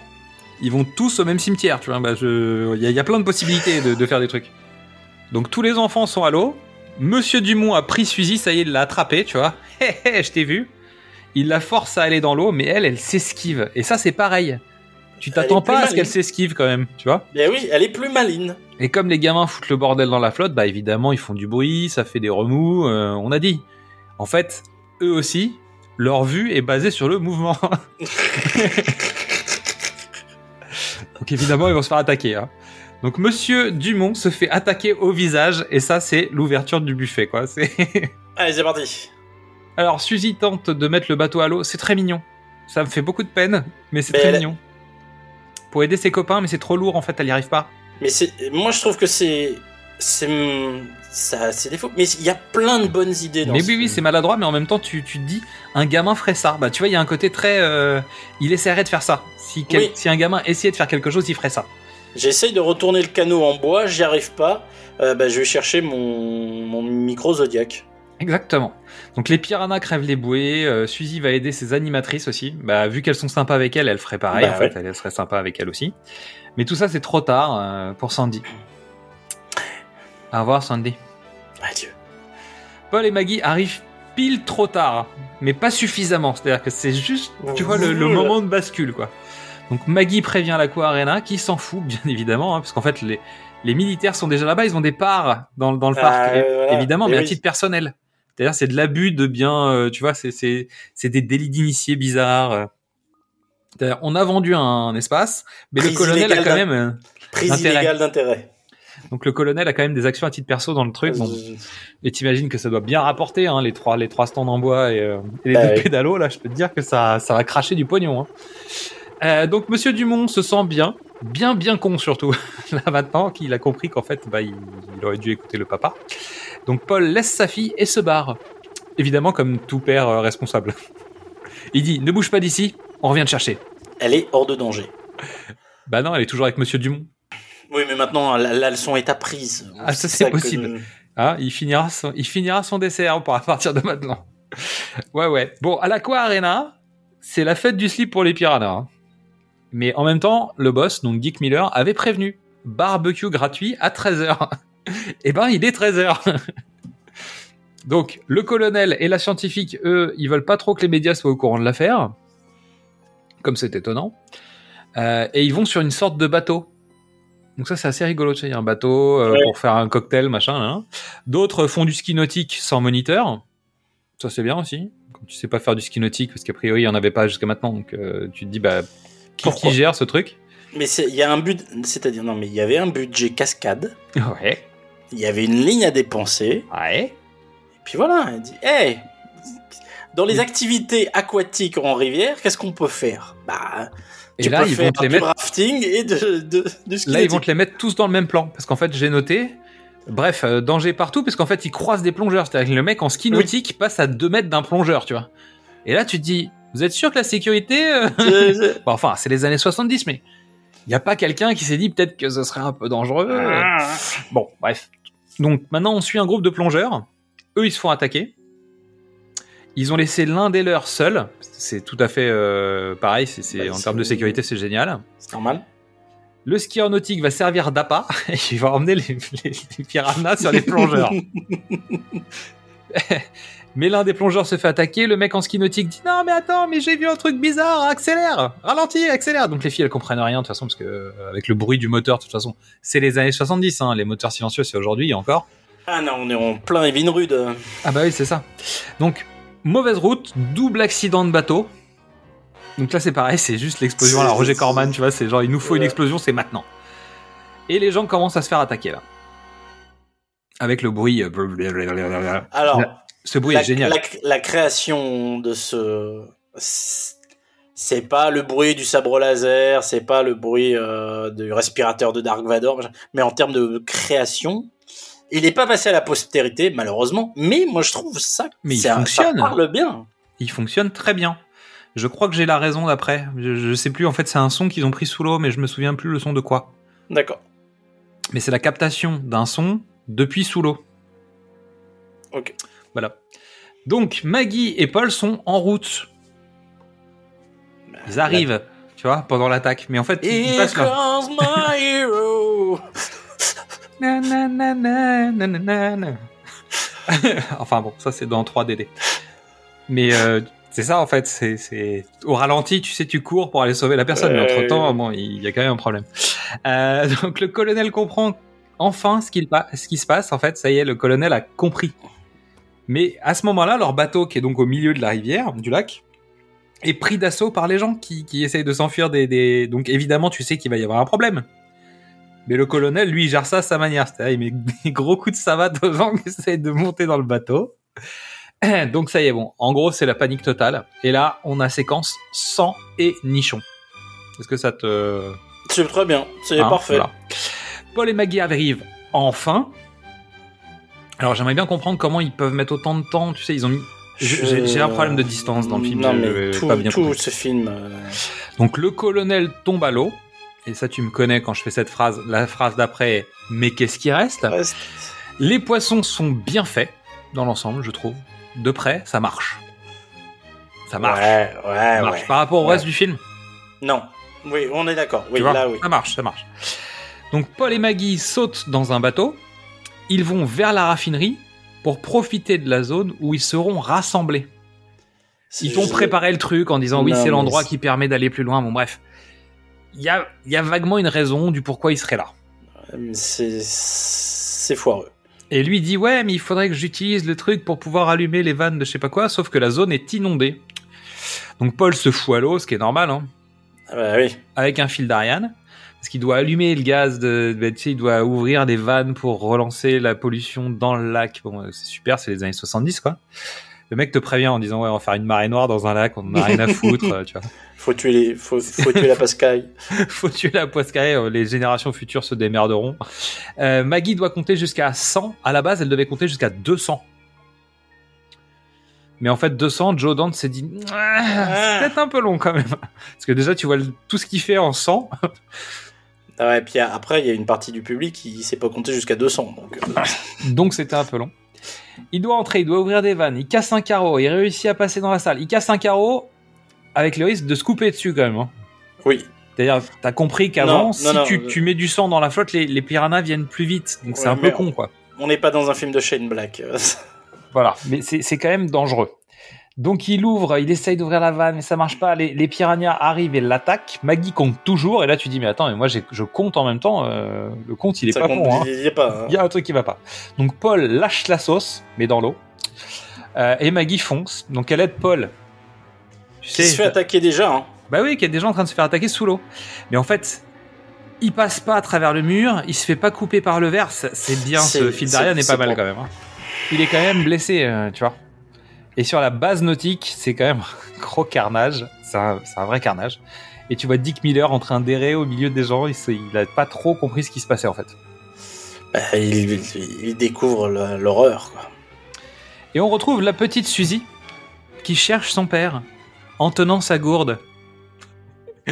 Ils vont tous au même cimetière, tu vois. Bah, je... il, y a, il y a plein de possibilités de, de faire des trucs. Donc tous les enfants sont à l'eau. Monsieur Dumont a pris Suzy, ça y est, il l'a attrapé, tu vois. Hé hé, je t'ai vu. Il la force à aller dans l'eau, mais elle, elle s'esquive. Et ça, c'est pareil. Tu t'attends pas à ce qu'elle s'esquive quand même, tu vois. Mais oui, elle est plus maline. Et comme les gamins foutent le bordel dans la flotte, bah évidemment, ils font du bruit, ça fait des remous, euh, on a dit. En fait, eux aussi, leur vue est basée sur le mouvement. Donc évidemment, ils vont se faire attaquer. hein. Donc Monsieur Dumont se fait attaquer au visage, et ça, c'est l'ouverture du buffet, quoi. C'est... Allez, c'est parti. Alors, Suzy tente de mettre le bateau à l'eau, c'est très mignon. Ça me fait beaucoup de peine, mais c'est très elle- mignon. Pour aider ses copains, mais c'est trop lourd, en fait, elle y arrive pas. Mais c'est, moi je trouve que c'est, c'est, ça, c'est défaut. Mais il y a plein de bonnes idées dans Mais ce oui, oui, film. c'est maladroit, mais en même temps, tu, tu te dis, un gamin ferait ça. Bah, tu vois, il y a un côté très. euh, il essaierait de faire ça. Si, quel- Oui. si un gamin essayait de faire quelque chose, il ferait ça. J'essaye de retourner le canot en bois, j'y arrive pas. Euh, bah, je vais chercher mon, mon micro Zodiac. Exactement. Donc, les piranhas crèvent les bouées. euh, Suzy va aider ses animatrices aussi. Bah, vu qu'elles sont sympas avec elle, elle ferait pareil. Bah, en fait, elle, elle serait sympa avec elle aussi. Mais tout ça, c'est trop tard euh, pour Sandy. Au revoir, Sandy. Adieu. Paul et Maggie arrivent pile trop tard, mais pas suffisamment. C'est-à-dire que c'est juste, tu vois, le, moment de bascule, quoi. Donc Maggie prévient l'Aqua Arena, qui s'en fout, bien évidemment, hein, parce qu'en fait, les, les militaires sont déjà là-bas, ils ont des parts dans, dans le Ah, parc, voilà. évidemment, Mais mais à titre personnel. C'est-à-dire, c'est de l'abus de biens, euh, tu vois, c'est c'est c'est des délits d'initiés bizarres. On a vendu un, espace, mais Prise le colonel a quand même. euh, Prise Intérêt. illégale d'intérêt. donc le colonel a quand même des actions à titre perso dans le truc. Bon, et t'imagines que ça doit bien rapporter, hein, les trois, les trois stands en bois et, euh, et les Bah deux oui. pédalos, là, je peux te dire que ça, ça va cracher du pognon. Hein. Euh, donc Monsieur Dumont se sent bien, bien, bien con surtout, là maintenant qu'il a compris qu'en fait, bah, il, il aurait dû écouter le papa. Donc Paul laisse sa fille et se barre. Évidemment, comme tout père euh, responsable. Il dit, ne bouge pas d'ici, on revient te chercher. Elle est hors de danger. Bah non, elle est toujours avec Monsieur Dumont. Oui, mais maintenant la, la leçon est apprise. Ah, ça, c'est que- possible. Ah, il finira son, il finira son dessert pour à partir de maintenant. Ouais, ouais. Bon, à l'Aqua Arena, c'est la fête du slip pour les piranhas. hein. Mais en même temps, le boss, donc Dick Miller, avait prévenu barbecue gratuit à 13h. Eh ben, il est 13h. donc, le colonel et la scientifique, eux, ils veulent pas trop que les médias soient au courant de l'affaire. Comme c'est étonnant. Euh, et ils vont sur une sorte de bateau. Donc ça, c'est assez rigolo. Tu sais, un bateau euh, Ouais. pour faire un cocktail, machin. là. D'autres font du ski nautique sans moniteur. Ça, c'est bien aussi. Quand tu sais pas faire du ski nautique, parce qu'a priori, il y en avait pas jusqu'à maintenant. Donc euh, tu te dis, bah, qui, qui gère ce truc Mais il y a un but, c'est-à-dire non, mais il y avait un budget cascade. Ouais. Il y avait une ligne à dépenser. Ouais. Et puis voilà, elle dit, hey, dans les activités aquatiques en rivière, qu'est-ce qu'on peut faire? Bah, Et tu là, peux ils faire vont te les mettre. rafting et de, de, du ski Là, ils vont te les mettre tous dans le même plan. Parce qu'en fait, j'ai noté. Bref, euh, danger partout, parce qu'en fait, ils croisent des plongeurs. C'est-à-dire que le mec en ski Oui. nautique passe à 2 mètres d'un plongeur, tu vois. Et là, tu te dis, vous êtes sûr que la sécurité. euh, Bon, enfin, c'est les années 70, mais il n'y a pas quelqu'un qui s'est dit peut-être que ce serait un peu dangereux. Ah. Bon, bref. Donc maintenant, on suit un groupe de plongeurs. Eux, ils se font attaquer. Ils ont laissé l'un des leurs seul. C'est tout à fait euh, pareil. C'est, c'est- Bah, en termes de sécurité, c'est génial. C'est normal. Le skieur nautique va servir d'appât. et il va emmener les, les- les piranhas sur les plongeurs. Mais l'un des plongeurs se fait attaquer. Le mec en ski nautique dit Non, mais attends, mais j'ai vu un truc bizarre. Accélère, ralentis, accélère. Donc les filles, elles comprennent rien de toute façon, parce que euh, avec le bruit du moteur, de toute façon, c'est les années 70. Hein, les moteurs silencieux, c'est aujourd'hui encore. Ah non, on est en plein Evin Rude. Ah bah oui, c'est ça. Donc, mauvaise route, double accident de bateau. Donc là, c'est pareil, c'est juste l'explosion C'est- Roger Corman, tu vois, c'est genre, il nous faut une explosion, c'est maintenant. Et les gens commencent à se faire attaquer, là. Avec le bruit. euh, Alors, Ce bruit la, est génial. la- la création de ce. C'est pas le bruit du sabre laser, c'est pas le bruit euh, du respirateur de Dark Vador, mais en termes de création, il n'est pas passé à la postérité, malheureusement. Mais moi, je trouve ça. Mais il ça- fonctionne. Ça parle bien. Il fonctionne très bien. Je crois que j'ai la raison d'après. Je, je sais plus, en fait, c'est un son qu'ils ont pris sous l'eau, mais je me souviens plus le son de quoi. D'accord. Mais c'est la captation d'un son depuis sous l'eau. Ok. Voilà. Donc Maggie et Paul sont en route. Ils arrivent, tu vois, pendant l'attaque. Mais en fait, ils Here passent là. comes my hero. Na, na, na, na, na, na, na, na. enfin bon, ça c'est dans 3DD. Mais euh, c'est ça en fait, c'est, au ralenti, tu sais, tu cours pour aller sauver la personne, mais entre temps, bon, il y a quand même un problème. Euh, donc le colonel comprend enfin ce, qu'il ce qui se passe. En fait, ça y est, le colonel a compris. Mais à ce moment-là, leur bateau, qui est donc au milieu de la rivière, du lac, est pris d'assaut par les gens qui, qui essayent de s'enfuir des, des... Donc évidemment, tu sais qu'il va y avoir un problème. Mais le colonel, lui, il gère ça à sa manière. C'est-à-dire, il met des gros coups de savate aux gens qui essayent de monter dans le bateau. Donc ça y est, bon. En gros, c'est la panique totale. Et là, on a séquence sang et nichon. Est-ce que ça te... C'est très bien, c'est Hein, parfait. voilà. Paul et Maggie arrivent enfin. Alors j'aimerais bien comprendre comment ils peuvent mettre autant de temps. Tu sais, ils ont mis. J'ai un problème de distance dans le film. Non, mais tout, pas bien tout ce film. euh, Donc le colonel tombe à l'eau. Et ça, tu me connais quand je fais cette phrase. La phrase d'après est Mais qu'est-ce qui reste? Reste. Les poissons sont bien faits dans l'ensemble, je trouve. De près, ça marche. Ça marche. Ouais, ouais, Ça marche. ouais. Par rapport au reste du film. Non. Oui, on est d'accord. Oui, là, oui. Ça marche, ça marche. Donc Paul et Maggie sautent dans un bateau. Ils vont vers la raffinerie pour profiter de la zone où ils seront rassemblés. Ils t'ont préparé le truc en disant oui, c'est l'endroit qui permet d'aller plus loin. Bon, bref. Il y a, il y a vaguement une raison du pourquoi ils seraient là. C'est c'est foireux. Et lui dit ouais, mais il faudrait que j'utilise le truc pour pouvoir allumer les vannes de je sais pas quoi, sauf que la zone est inondée. Donc Paul se fout à l'eau, ce qui est normal, hein, Ah bah oui. avec un fil d'Ariane, parce qu'il doit allumer le gaz de, bah, tu sais, il doit ouvrir des vannes pour relancer la pollution dans le lac. Bon, euh, c'est super, c'est les années 70 quoi. Le mec te prévient en disant ouais, on va faire une marée noire dans un lac, on en a rien à foutre, euh, tu vois. Faut tuer les, faut, faut tuer la pascaille. Faut tuer la poiscaille, euh, les générations futures se démerderont. Euh, Maggie doit compter jusqu'à 100. À la base, elle devait compter jusqu'à 200. Mais en fait, 200, Joe Dante s'est dit, Ah, c'est peut-être un peu long quand même. Parce que déjà, tu vois tout ce qu'il fait en 100. Ah ouais, puis après, il y a une partie du public qui sait pas compter jusqu'à 200. Donc, euh, Donc c'était un peu long. Il doit entrer, il doit ouvrir des vannes, il casse un carreau, il réussit à passer dans la salle. Il casse un carreau avec le risque de se couper dessus quand même. hein. oui. C'est-à-dire, t'as compris qu'avant, si non, tu, tu mets du sang dans la flotte, les, les piranhas viennent plus vite. Donc c'est un peu con, quoi. On n'est pas dans un film de Shane Black. Voilà, mais c'est quand même dangereux. Donc il ouvre, il essaye d'ouvrir la vanne, mais ça marche pas. Les, les piranhas arrivent et l'attaquent. Maggie compte toujours, et là tu dis mais attends, mais moi je compte en même temps. euh, le compte il est Ça pas compte- bon. hein. il pas. hein. Il y a un truc qui va pas. Donc Paul lâche la sauce, mais dans l'eau. Euh, et Maggie fonce. Donc elle aide Paul. Tu Qui se fait attaquer déjà. Hein. Bah oui, qu'il y a des gens en train de se faire attaquer sous l'eau. Mais en fait, il passe pas à travers le mur, il se fait pas couper par le verre. C'est bien, ce fil c'est- d'Ariane est pas mal bon. quand même. hein. Il est quand même blessé, euh, tu vois. Et sur la base nautique, c'est quand même un gros carnage. C'est un, vrai carnage. Et tu vois Dick Miller en train d'errer au milieu des gens. Il, il a pas trop compris ce qui se passait en fait. Bah, il, découvre l'horreur. Et on retrouve la petite Suzy qui cherche son père en tenant sa gourde.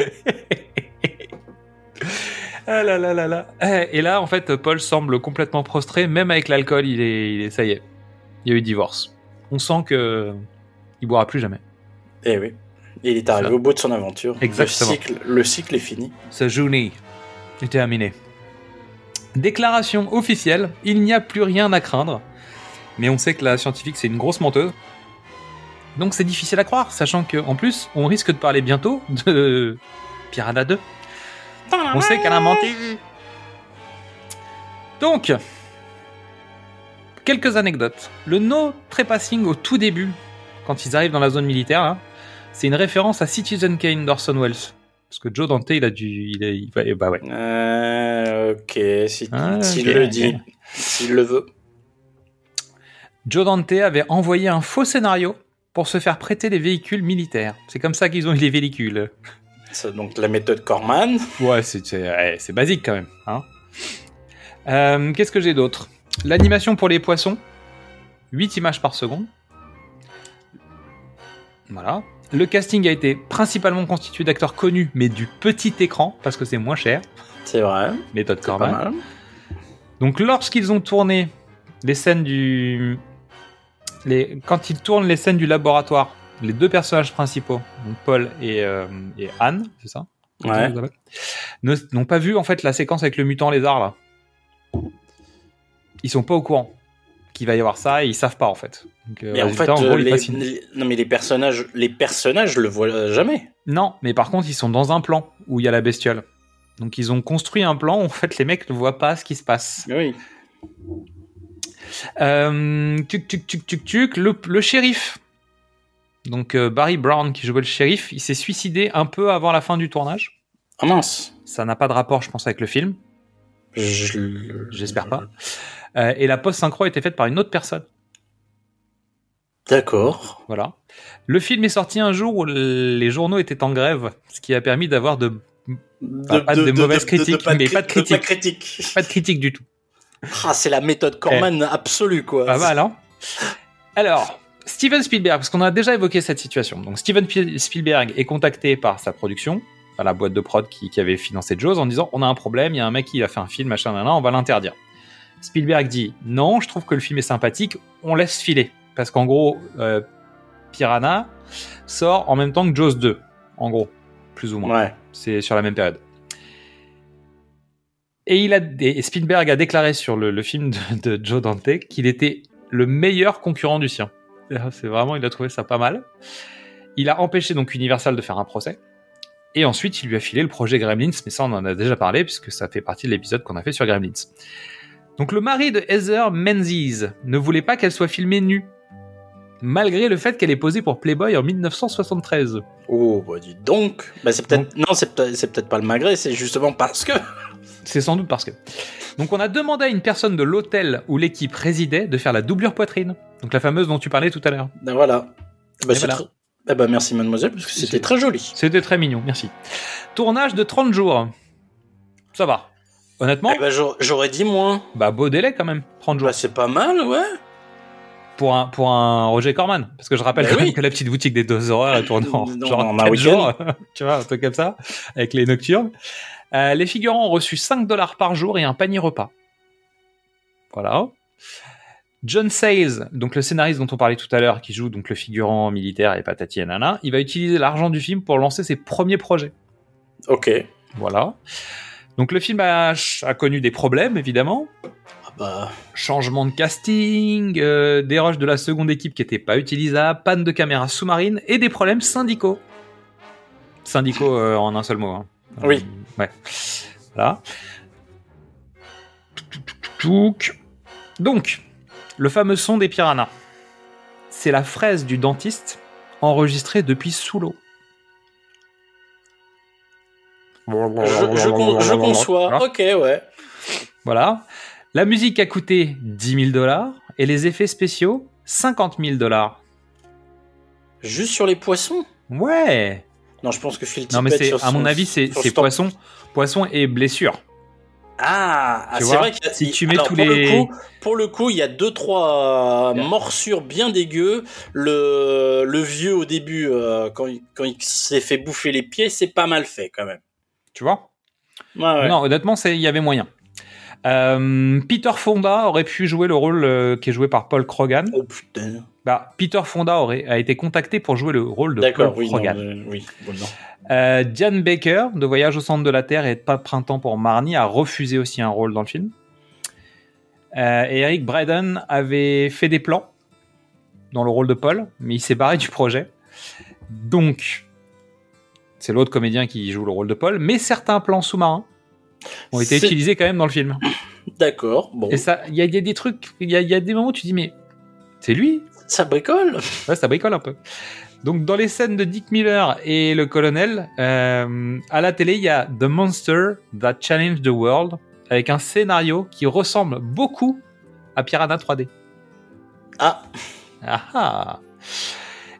ah là là là là. Et là, en fait, Paul semble complètement prostré, même avec l'alcool, il est, il est, ça y est, il y a eu divorce. On sent que il boira plus jamais. Et oui. Il est arrivé Ça. au bout de son aventure. Exactement. Le cycle, le cycle est fini. Sa journée est terminée. Déclaration officielle, il n'y a plus rien à craindre. Mais on sait que la scientifique, c'est une grosse menteuse. Donc c'est difficile à croire, sachant qu'en plus, on risque de parler bientôt de Piranha 2. On sait qu'elle a menti. Donc, quelques anecdotes. Le no trespassing au tout début, quand ils arrivent dans la zone militaire, c'est une référence à Citizen Kane d'Orson Welles. Parce que Joe Dante, il a dû. Il a, il va- eh bah ouais. Euh, ok, si- Ah, s'il le dit, s'il le veut. Joe Dante avait envoyé un faux scénario pour se faire prêter les véhicules militaires. C'est comme ça qu'ils ont eu les véhicules. Donc la méthode Corman. Ouais, c'est ouais, c'est basique quand même. Hein Euh, Qu'est-ce que j'ai d'autre? L'animation pour les poissons, 8 images par seconde. Voilà. Le casting a été principalement constitué d'acteurs connus, mais du petit écran, parce que c'est moins cher. C'est vrai. Méthode Corman. Donc lorsqu'ils ont tourné les scènes du... Les... Quand ils tournent les scènes du laboratoire, les deux personnages principaux, donc Paul et, euh, et Anne, c'est ça? Ouais. N'ont pas vu en fait la séquence avec le mutant lézard là. Ils sont pas au courant. qu'il va y avoir ça et ils savent pas en fait. Donc, euh, Mais en fait, en gros, les, non mais les personnages, les personnages le voient jamais. Non, mais par contre, ils sont dans un plan où il y a la bestiole. Donc ils ont construit un plan où en fait les mecs ne voient pas ce qui se passe. Oui. Euh, tuc, tuc, tuc, tuc, tuc, le, le shérif. Donc euh, Barry Brown qui jouait le shérif, il s'est suicidé un peu avant la fin du tournage. Ah mince. Ça n'a pas de rapport, je pense, avec le film. Je- J'espère pas. Euh, et la post-synchro a été faite par une autre personne. D'accord. Voilà. Le film est sorti un jour où les journaux étaient en grève, ce qui a permis d'avoir de, pas, pas de, mauvaises critiques, pas de mais cri- pas de critiques. critique. Pas de critiques du tout. Ah, c'est la méthode Corman Eh. absolue quoi. Pas mal, hein Alors, Steven Spielberg, parce qu'on a déjà évoqué cette situation. Donc, Steven Pi- Spielberg est contacté par sa production, par la boîte de prod qui, qui avait financé Jaws, en disant on a un problème, il y a un mec qui a fait un film, machin, on va l'interdire. Spielberg dit non, je trouve que le film est sympathique, on laisse filer. Parce qu'en gros, euh, Piranha sort en même temps que Jaws 2, en gros, plus ou moins. Ouais. C'est sur la même période. Et, il a, et Spielberg a déclaré sur le, le film de, de Joe Dante qu'il était le meilleur concurrent du sien. C'est vraiment, il a trouvé ça pas mal. Il a empêché donc Universal de faire un procès. Et ensuite, il lui a filé le projet Gremlins, mais ça, on en a déjà parlé, puisque ça fait partie de l'épisode qu'on a fait sur Gremlins. Donc, le mari de Heather Menzies ne voulait pas qu'elle soit filmée nue, malgré le fait qu'elle ait posé pour Playboy en 1973. Oh, bah dis donc. Bah, c'est peut-être non, c'est peut-être pas le malgré, c'est justement parce que. C'est sans doute parce que. Donc on a demandé à une personne de l'hôtel où l'équipe résidait de faire la doublure poitrine. Donc la fameuse dont tu parlais tout à l'heure. Ben voilà. Bah, voilà. Eh ben, merci mademoiselle parce que c'était très joli. C'était très mignon, merci. Tournage de 30 jours. Ça va. Honnêtement, Eh ben, j'aurais- dit moins. bah beau délai quand même, 30 jours. Bah, c'est pas mal, ouais. Pour un, pour un Roger Corman. Parce que je rappelle Bah quand oui. en que la petite boutique des deux horreurs est tournée en Non, genre en un 4 week-end. jours. tu vois, un truc comme ça. Avec les nocturnes. Euh, les figurants ont reçu 5 dollars par jour et un panier repas. Voilà. John Sayles, donc le scénariste dont on parlait tout à l'heure, qui joue donc le figurant militaire et patati et nana, il va utiliser l'argent du film pour lancer ses premiers projets. Ok. Voilà. Donc le film a, a connu des problèmes, évidemment. Ah bah. Changement de casting, euh, des rushs de la seconde équipe qui n'étaient pas utilisables, panne de caméra sous-marine et des problèmes syndicaux. Syndicaux euh, en un seul mot. hein. Euh, Oui. ouais. Voilà. Donc, le fameux son des piranhas. C'est la fraise du dentiste enregistrée depuis sous l'eau. Je, je, con- je conçois. Voilà. Ok, ouais. Voilà. La musique a coûté 10 000 dollars et les effets spéciaux 50 000 dollars. Juste sur les poissons? Ouais. Non, je pense que Phil Non mais c'est à mon avis c'est poisson, poisson et blessure. Ah, ah, c'est vrai qu'il y a- si tu mets alors, tous pour les- Le coup, pour le coup, il y a deux trois morsures bien dégueu. Le, le vieux au début, euh, quand il, quand il s'est fait bouffer les pieds, c'est pas mal fait quand même. Tu vois ouais. Non, honnêtement, il y avait moyen. Euh, Peter Fonda aurait pu jouer le rôle euh, qui est joué par Paul Krogan. Oh putain. Bah, Peter Fonda aurait a été contacté pour jouer le rôle de Paul oui, non, Krogan. euh, oui, bon, non. Euh, Diane Baker, de Voyage au centre de la Terre et de Pas de printemps pour Marnie, a refusé aussi un rôle dans le film. Et Eric Braeden avait fait des plans dans le rôle de Paul, mais il s'est barré du projet. Donc, c'est l'autre comédien qui joue le rôle de Paul, mais certains plans sous-marins ont été utilisés quand même dans le film. D'accord, bon. Et ça, il y, a- il y a des trucs, il y a, il y a des moments où tu dis, mais c'est lui? Ça bricole Ouais, ça bricole un peu. Donc, dans les scènes de Dick Miller et le colonel, euh, à la télé, il y a The Monster That Challenged the World, avec un scénario qui ressemble beaucoup à Piranha 3D. Ah, Ah ah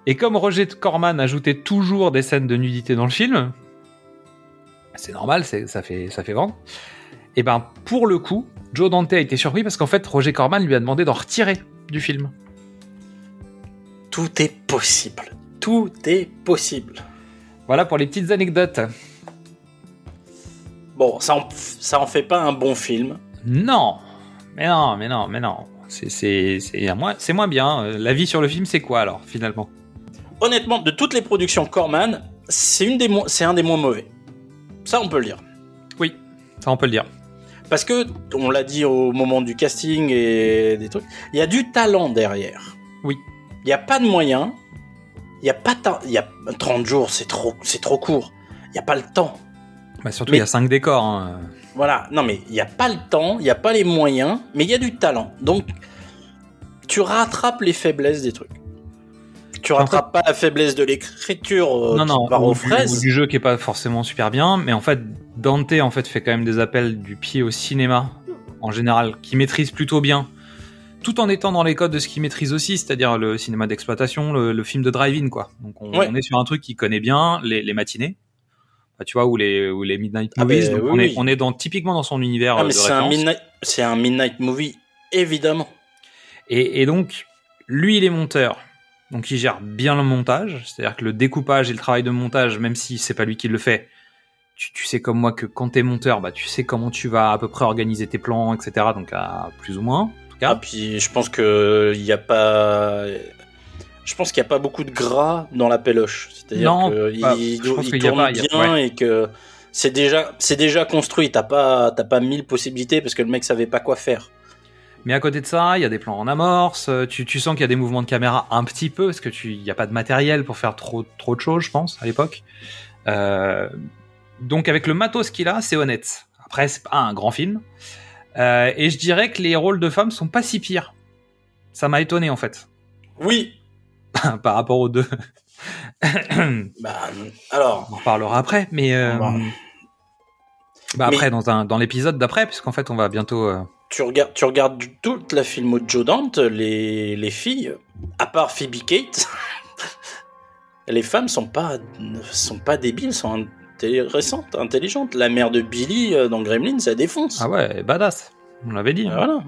Et comme Roger Corman ajoutait toujours des scènes de nudité dans le film, c'est normal, ça fait, ça fait vendre. Et ben, pour le coup, Joe Dante a été surpris parce qu'en fait, Roger Corman lui a demandé d'en retirer du film. tout est possible. Tout est possible. Voilà pour les petites anecdotes. Bon, ça en, ça en fait pas un bon film. Non, mais non, mais non, mais non. C'est c'est c'est moins c'est moins bien. Euh, La vie sur le film, c'est quoi alors finalement? Honnêtement, de toutes les productions Corman, c'est une des c'est un des moins mauvais. Ça, on peut le dire. Oui, ça on peut le dire. parce que on l'a dit au moment du casting et des trucs, il y a du talent derrière. Oui. Il n'y a pas de moyens. Il y a pas il y a 30 jours, c'est trop c'est trop court. Il n'y a pas le temps. Bah, surtout, il y a 5 décors. hein. Voilà, non mais il n'y a pas le temps, il n'y a pas les moyens, mais il y a du talent. Donc, tu rattrapes les faiblesses des trucs. Tu rattrapes pas la faiblesse de l'écriture euh, non, non, ou aux du, fraises. ou du jeu qui est pas forcément super bien, mais en fait, Dante en fait fait quand même des appels du pied au cinéma en général, qui maîtrise plutôt bien, tout en étant dans les codes de ce qu'il maîtrise aussi, c'est-à-dire le cinéma d'exploitation, le, le film de drive-in quoi. Donc on, Ouais. on est sur un truc qu'il connaît bien, les, les matinées, Bah, tu vois, ou les ou les midnight Ah movies. donc oui, on est oui. on est dans typiquement dans son univers Ah, euh, mais c'est un, midnight, c'est un midnight movie, évidemment. Et, et donc, lui, il est monteur. Donc, il gère bien le montage. C'est-à-dire que le découpage et le travail de montage, même si c'est pas lui qui le fait, tu, tu sais comme moi que quand t'es monteur, bah, tu sais comment tu vas à peu près organiser tes plans, etc. Donc, à plus ou moins, en tout cas. Ah, puis je pense que il y a pas. Je pense qu'il n'y a pas beaucoup de gras dans la péloche. C'est-à-dire Non, qu'il bah, a tourne pas- a- bien ouais. et que c'est déjà, c'est déjà construit. T'as pas, t'as pas mille possibilités parce que le mec savait pas quoi faire. Mais à côté de ça, il y a des plans en amorce. euh, Tu, tu sens qu'il y a des mouvements de caméra un petit peu, parce que tu, il y a pas de matériel pour faire trop, trop de choses, je pense, à l'époque. Euh, donc avec le matos qu'il a, c'est honnête. Après, c'est pas un grand film. Euh, et je dirais que les rôles de femmes sont pas si pires. Ça m'a étonné en fait, Oui. par rapport aux deux. Bah, alors. On en parlera après, mais. euh. Bah Mais- après, dans, un, dans l'épisode d'après, puisqu'en fait, on va bientôt. Tu regardes, tu regardes toute la filmo de Joe Dante, les, les filles, à part Phoebe Kate, les femmes sont pas, sont pas débiles, sont intéressantes, intelligentes. La mère de Billy euh, dans Gremlins, ça défonce. Ah ouais, badass. On l'avait dit. hein. Voilà.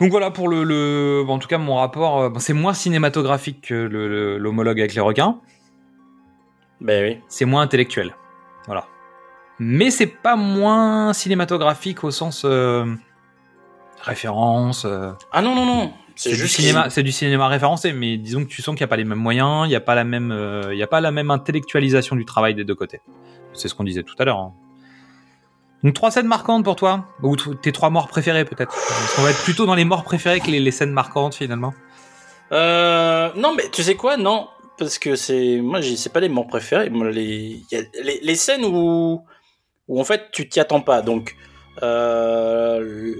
Donc voilà pour le, le- bon, en tout cas mon rapport, euh, c'est moins cinématographique que le- le- l'homologue avec les requins, Ben oui. c'est moins intellectuel, voilà. Mais c'est pas moins cinématographique au sens euh, référence. euh, Ah non non non, c'est du cinéma, qu'ils- c'est du cinéma référencé, mais disons que tu sens qu'il n'y a pas les mêmes moyens, il n'y a pas la même, euh, il y a pas la même intellectualisation du travail des deux côtés. C'est ce qu'on disait tout à l'heure. hein. Donc trois scènes marquantes pour toi, ou tes trois morts préférées peut-être. Parce qu'on va être plutôt dans les morts préférées que les, les scènes marquantes finalement. Euh, non mais tu sais quoi? Non, parce que c'est moi c'est pas les morts préférés. Moi, les, il y a les, les scènes où où en fait tu t'y attends pas. Donc euh,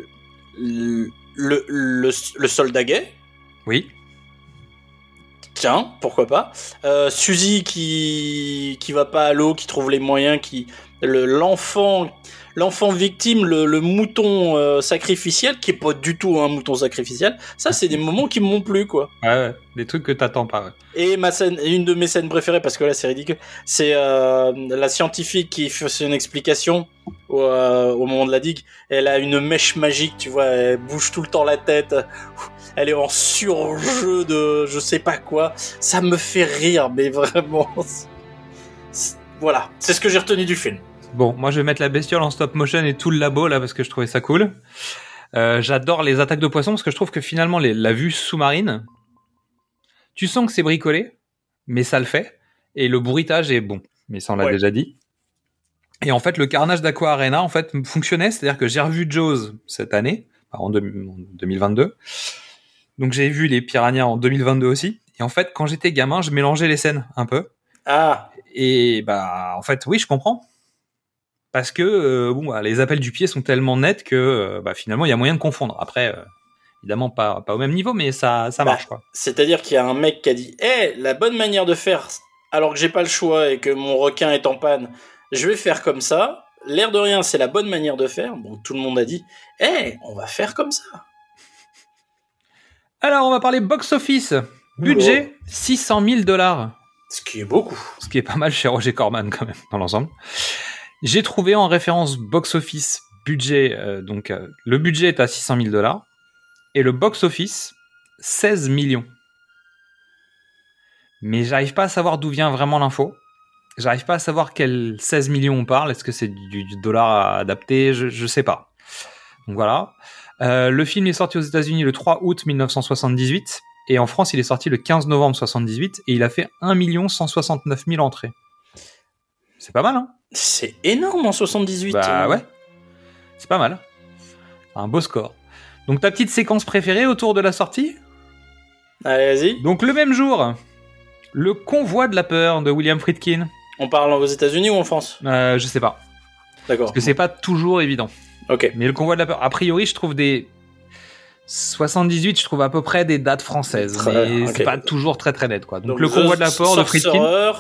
le, le, le, le soldat gay. Oui. Tiens, pourquoi pas. Euh, Suzy qui qui va pas à l'eau, qui trouve les moyens, qui le l'enfant l'enfant victime, le, le mouton euh, sacrificiel, qui est pas du tout un mouton sacrificiel. Ça, c'est des moments qui m'ont plu, quoi. Ouais, ouais, des trucs que t'attends pas. ouais. Et ma scène, une de mes scènes préférées, parce que là c'est ridicule, c'est euh, la scientifique qui fait une explication au, euh, au moment de la digue. Elle a une mèche magique, tu vois, elle bouge tout le temps la tête. Elle est en surjeu de je sais pas quoi. Ça me fait rire, mais vraiment. Voilà, c'est ce que j'ai retenu du film. Bon, moi je vais mettre la bestiole en stop motion et tout le labo là parce que je trouvais ça cool. Euh, J'adore les attaques de poissons parce que je trouve que finalement les- la vue sous-marine, tu sens que c'est bricolé, mais ça le fait. Et le bruitage est bon, mais ça on l'a Ouais. déjà dit. Et en fait, le carnage d'Aqua Arena en fait fonctionnait, c'est-à-dire que j'ai revu Jaws cette année, en 2022. Donc j'ai vu les Piranhas en 2022 aussi. Et en fait, quand j'étais gamin, je mélangeais les scènes un peu. Ah, Et bah, en fait, oui, je comprends. Parce que euh, bon, bah, les appels du pied sont tellement nets que euh, bah, finalement, il y a moyen de confondre. Après, euh, évidemment, pas, pas au même niveau, mais ça, ça Bah, marche. Quoi. c'est-à-dire qu'il y a un mec qui a dit Eh, la bonne manière de faire, alors que j'ai pas le choix et que mon requin est en panne, je vais faire comme ça. L'air de rien, c'est la bonne manière de faire. Bon, tout le monde a dit Eh, on va faire comme ça. Alors, on va parler box-office. Budget 600 000 dollars. Ce qui est beaucoup. Ce qui est pas mal chez Roger Corman, quand même, dans l'ensemble. J'ai trouvé en référence box-office budget, euh, donc euh, le budget est à 600 000 dollars et le box-office 16 millions. Mais j'arrive pas à savoir d'où vient vraiment l'info. J'arrive pas à savoir quel 16 millions on parle. Est-ce que c'est du, dollar adapté? Je, je sais pas. Donc voilà. Euh, le film est sorti aux États-Unis le 3 août 1978 et en France il est sorti le 15 novembre 78 et il a fait 1 169 000 entrées. C'est pas mal, hein C'est énorme en 78. Bah euh. ouais. C'est pas mal. Un beau score. Donc ta petite séquence préférée autour de la sortie? Allez, vas-y. Donc le même jour, le convoi de la peur de William Friedkin. On parle aux États-Unis ou en France? Euh, je sais pas. D'accord. Parce que c'est pas toujours évident. Ok. Mais le convoi de la peur, a priori, je trouve des 78, je trouve à peu près des dates françaises, mais c'est pas toujours très très net quoi. Donc, Donc, le convoi de la peur de Friedkin.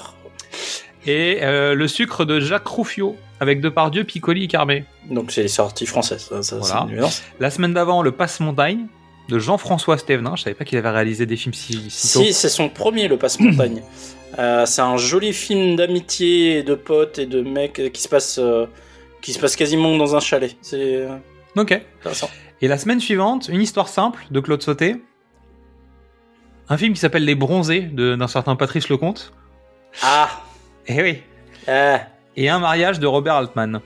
Et euh, le sucre de Jacques Rouffio avec Depardieu, Piccoli et Carmé. Donc c'est sorti française. Ça, ça, Voilà. c'est une nuance. La semaine d'avant, le Passe-Montagne de Jean-François Stévenin. Je savais pas qu'il avait réalisé des films si, si tôt. C'est son premier, le Passe-Montagne. Euh, c'est un joli film d'amitié et de potes et de mecs qui se passe, euh, qui se passe quasiment dans un chalet. C'est Ok. intéressant. Et la semaine suivante, une histoire simple de Claude Sauté. Un film qui s'appelle Les Bronzés d'un certain Patrice Lecomte. Ah, Eh oui. ah, Et un mariage de Robert Altman.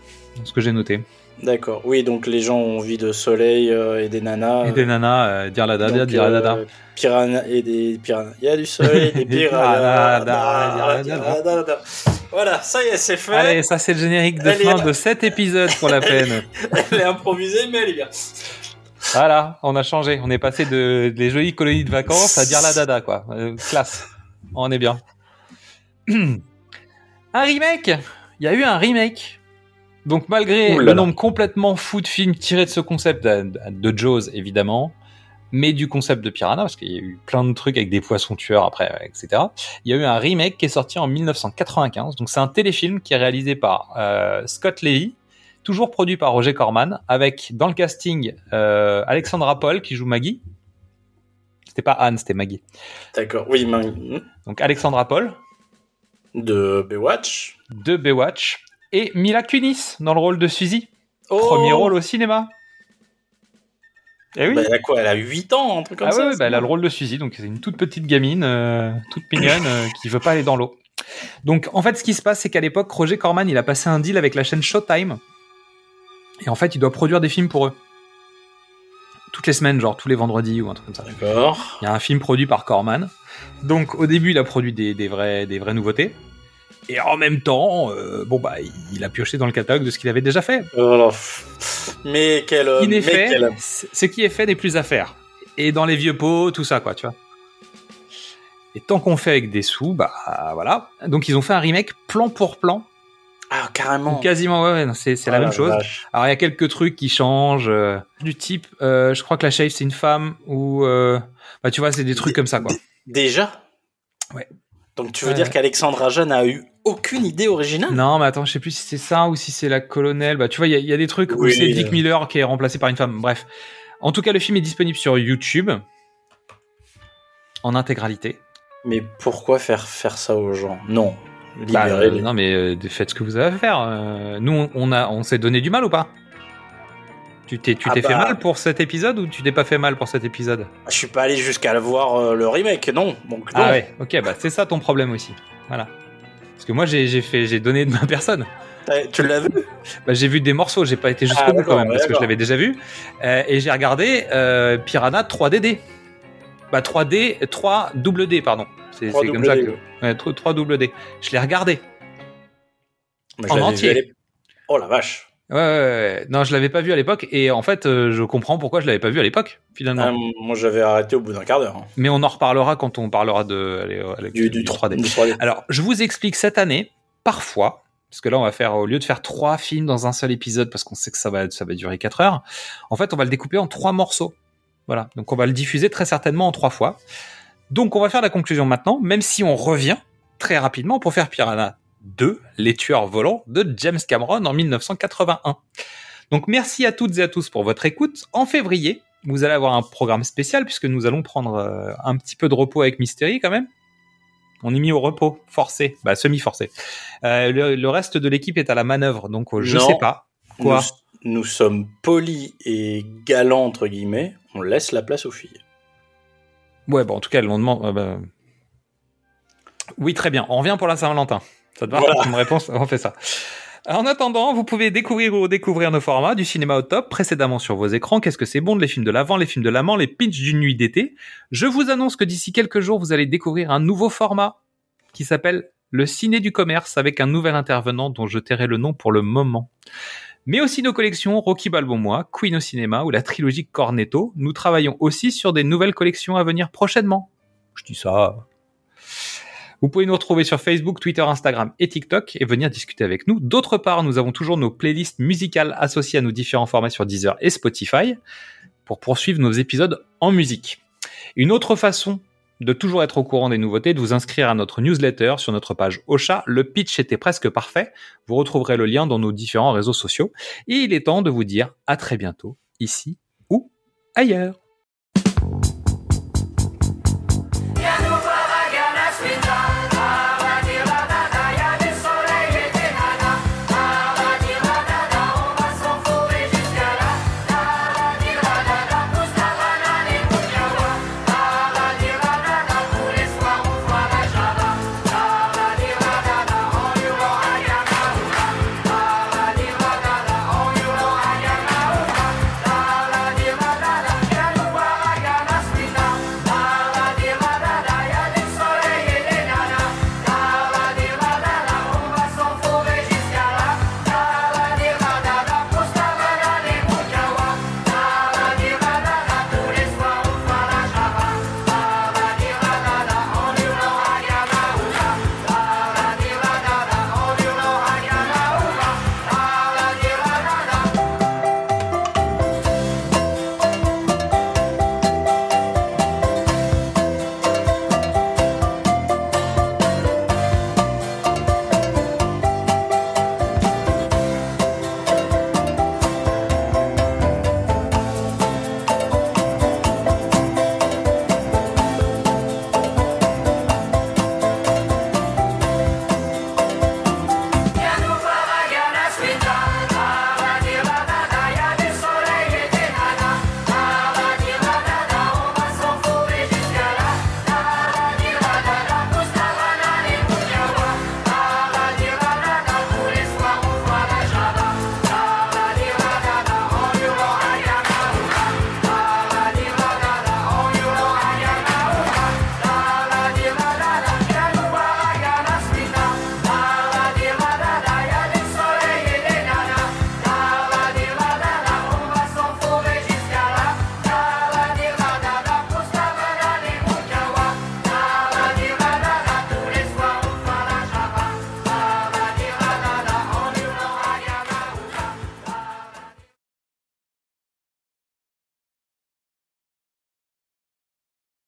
Ce que j'ai noté. d'accord. Oui, donc les gens ont envie de soleil euh, et des nanas. Et des nanas, euh, dire la dada, dire la euh, dada. Piranha et des piranhas. Il y a du soleil, des piranhas, piranhas. Voilà, ça y est, c'est fait. Allez, ça c'est le générique de Elle fin de cet épisode pour la peine. Elle est improvisée, mais elle est bien. Voilà, on a changé. On est passé de des jolies colonies de vacances à dire la dada, quoi. Euh, classe. On est bien. un remake Il y a eu un remake. Donc malgré le nombre complètement fou de films tirés de ce concept de, Jaws, évidemment, mais du concept de Piranha, parce qu'il y a eu plein de trucs avec des poissons tueurs après, etc. Il y a eu un remake qui est sorti en 1995. Donc c'est un téléfilm qui est réalisé par euh, Scott Levy, toujours produit par Roger Corman, avec dans le casting euh, Alexandra Paul qui joue Maggie. C'était pas Anne, c'était Maggie. D'accord, oui, mais- Donc Alexandra Paul de Baywatch. de Baywatch et Mila Kunis dans le rôle de Suzy. Oh Premier rôle au cinéma. Eh oui. Bah, elle a quoi? Elle a 8 ans, un truc comme ah ça ouais, ouais, c'est bah, elle a le rôle de Suzy, donc c'est une toute petite gamine, euh, toute mignonne, euh, qui veut pas aller dans l'eau. Donc en fait, ce qui se passe, c'est qu'à l'époque, Roger Corman, il a passé un deal avec la chaîne Showtime, et en fait, il doit produire des films pour eux. Toutes les semaines, genre tous les vendredis ou un truc comme ça. D'accord. Il y a un film produit par Corman. Donc au début, il a produit des, des, vrais, des vraies nouveautés. Et en même temps, euh, bon bah, il a pioché dans le catalogue de ce qu'il avait déjà fait. Voilà. Mais quel. Ce qui mais fait, quel- ce qui est fait n'est plus à faire. Et dans les vieux pots, tout ça, quoi, tu vois. Et tant qu'on fait avec des sous, bah voilà. Donc ils ont fait un remake plan pour plan. Ah, carrément. Quasiment, ouais, c'est c'est la même chose. vache. Alors il y a quelques trucs qui changent. euh, du type, euh, je crois que la chef c'est une femme, ou. euh, bah tu vois, c'est des trucs comme ça, quoi. Déjà? Ouais. Donc tu veux Ouais. dire qu'Alexandra Jeanne a eu aucune idée originale? Non, mais attends, je sais plus si c'est ça ou si c'est la colonelle. Bah, tu vois, il y, a- il y a des trucs où c'est Dick. Miller qui est remplacé par une femme. Bref. En tout cas, le film est disponible sur YouTube en intégralité. Mais pourquoi faire faire ça aux gens? Non. Bah, euh, non, mais euh, faites ce que vous avez à faire. Euh, nous, on a, on s'est donné du mal ou pas? Tu t'es, Ah fait bah. mal pour cet épisode ou tu t'es pas fait mal pour cet épisode? Je suis pas allé jusqu'à voir euh, le remake, non. Donc non. Ah ouais, ok, bah c'est ça ton problème aussi. Voilà. Parce que moi, j'ai, j'ai fait, j'ai donné de ma personne. Eh, Tu l'as vu? Bah, j'ai vu des morceaux, j'ai pas été jusqu'au Ah, bout quand même, parce que je l'avais déjà vu. Euh, et j'ai regardé euh, Piranha 3DD. Bah 3D, 3 double D, pardon. C'est, 3 c'est comme ça que. ouais. Ouais, 3, 3 double D. Je l'ai regardé. En entier. vu Oh la vache. Ouais, ouais, ouais. Non, je l'avais pas vu à l'époque. Et en fait, euh, je comprends pourquoi je l'avais pas vu à l'époque, finalement. Ah, moi j'avais arrêté au bout d'un quart d'heure. hein. Mais on en reparlera quand on parlera de, allez, allez, Du, du 3D. Du 3D. Alors, je vous explique cette année, parfois, parce que là, on va faire, au lieu de faire trois films dans un seul épisode, parce qu'on sait que ça va, ça va durer quatre heures, en fait, on va le découper en trois morceaux. Voilà. Donc, on va le diffuser très certainement en trois fois. Donc, on va faire la conclusion maintenant, même si on revient très rapidement pour faire Piranha 2, Les Tueurs Volants de James Cameron en 1981. Donc, merci à toutes et à tous pour votre écoute. En février, vous allez avoir un programme spécial puisque nous allons prendre euh, un petit peu de repos avec Mystery quand même. On est mis au repos, forcé, bah semi-forcé. Euh, le, le reste de l'équipe est à la manœuvre, donc euh, je Non. sais pas. Quoi nous, nous sommes polis et galants, entre guillemets. On laisse la place aux filles. Ouais, bon, en tout cas, demandé. euh, bah. Oui, très bien. On revient pour la Saint-Valentin. Ça te va Voilà. comme réponse On fait ça. En attendant, vous pouvez découvrir ou redécouvrir nos formats du cinéma au top précédemment sur vos écrans. Qu'est-ce que c'est bon Les films de l'avant, les films de l'amant, les pitchs d'une nuit d'été. Je vous annonce que d'ici quelques jours, vous allez découvrir un nouveau format qui s'appelle le ciné du commerce avec un nouvel intervenant dont je tairai le nom pour le moment. mais aussi nos collections Rocky Balboa, Queen au cinéma ou la trilogie Cornetto. Nous travaillons aussi sur des nouvelles collections à venir prochainement. Je dis ça. Vous pouvez nous retrouver sur Facebook, Twitter, Instagram et TikTok et venir discuter avec nous. D'autre part, nous avons toujours nos playlists musicales associées à nos différents formats sur Deezer et Spotify pour poursuivre nos épisodes en musique. Une autre façon de toujours être au courant des nouveautés, de vous inscrire à notre newsletter sur notre page Ocha. Le pitch était presque parfait. Vous retrouverez le lien dans nos différents réseaux sociaux. Et il est temps de vous dire à très bientôt, ici ou ailleurs.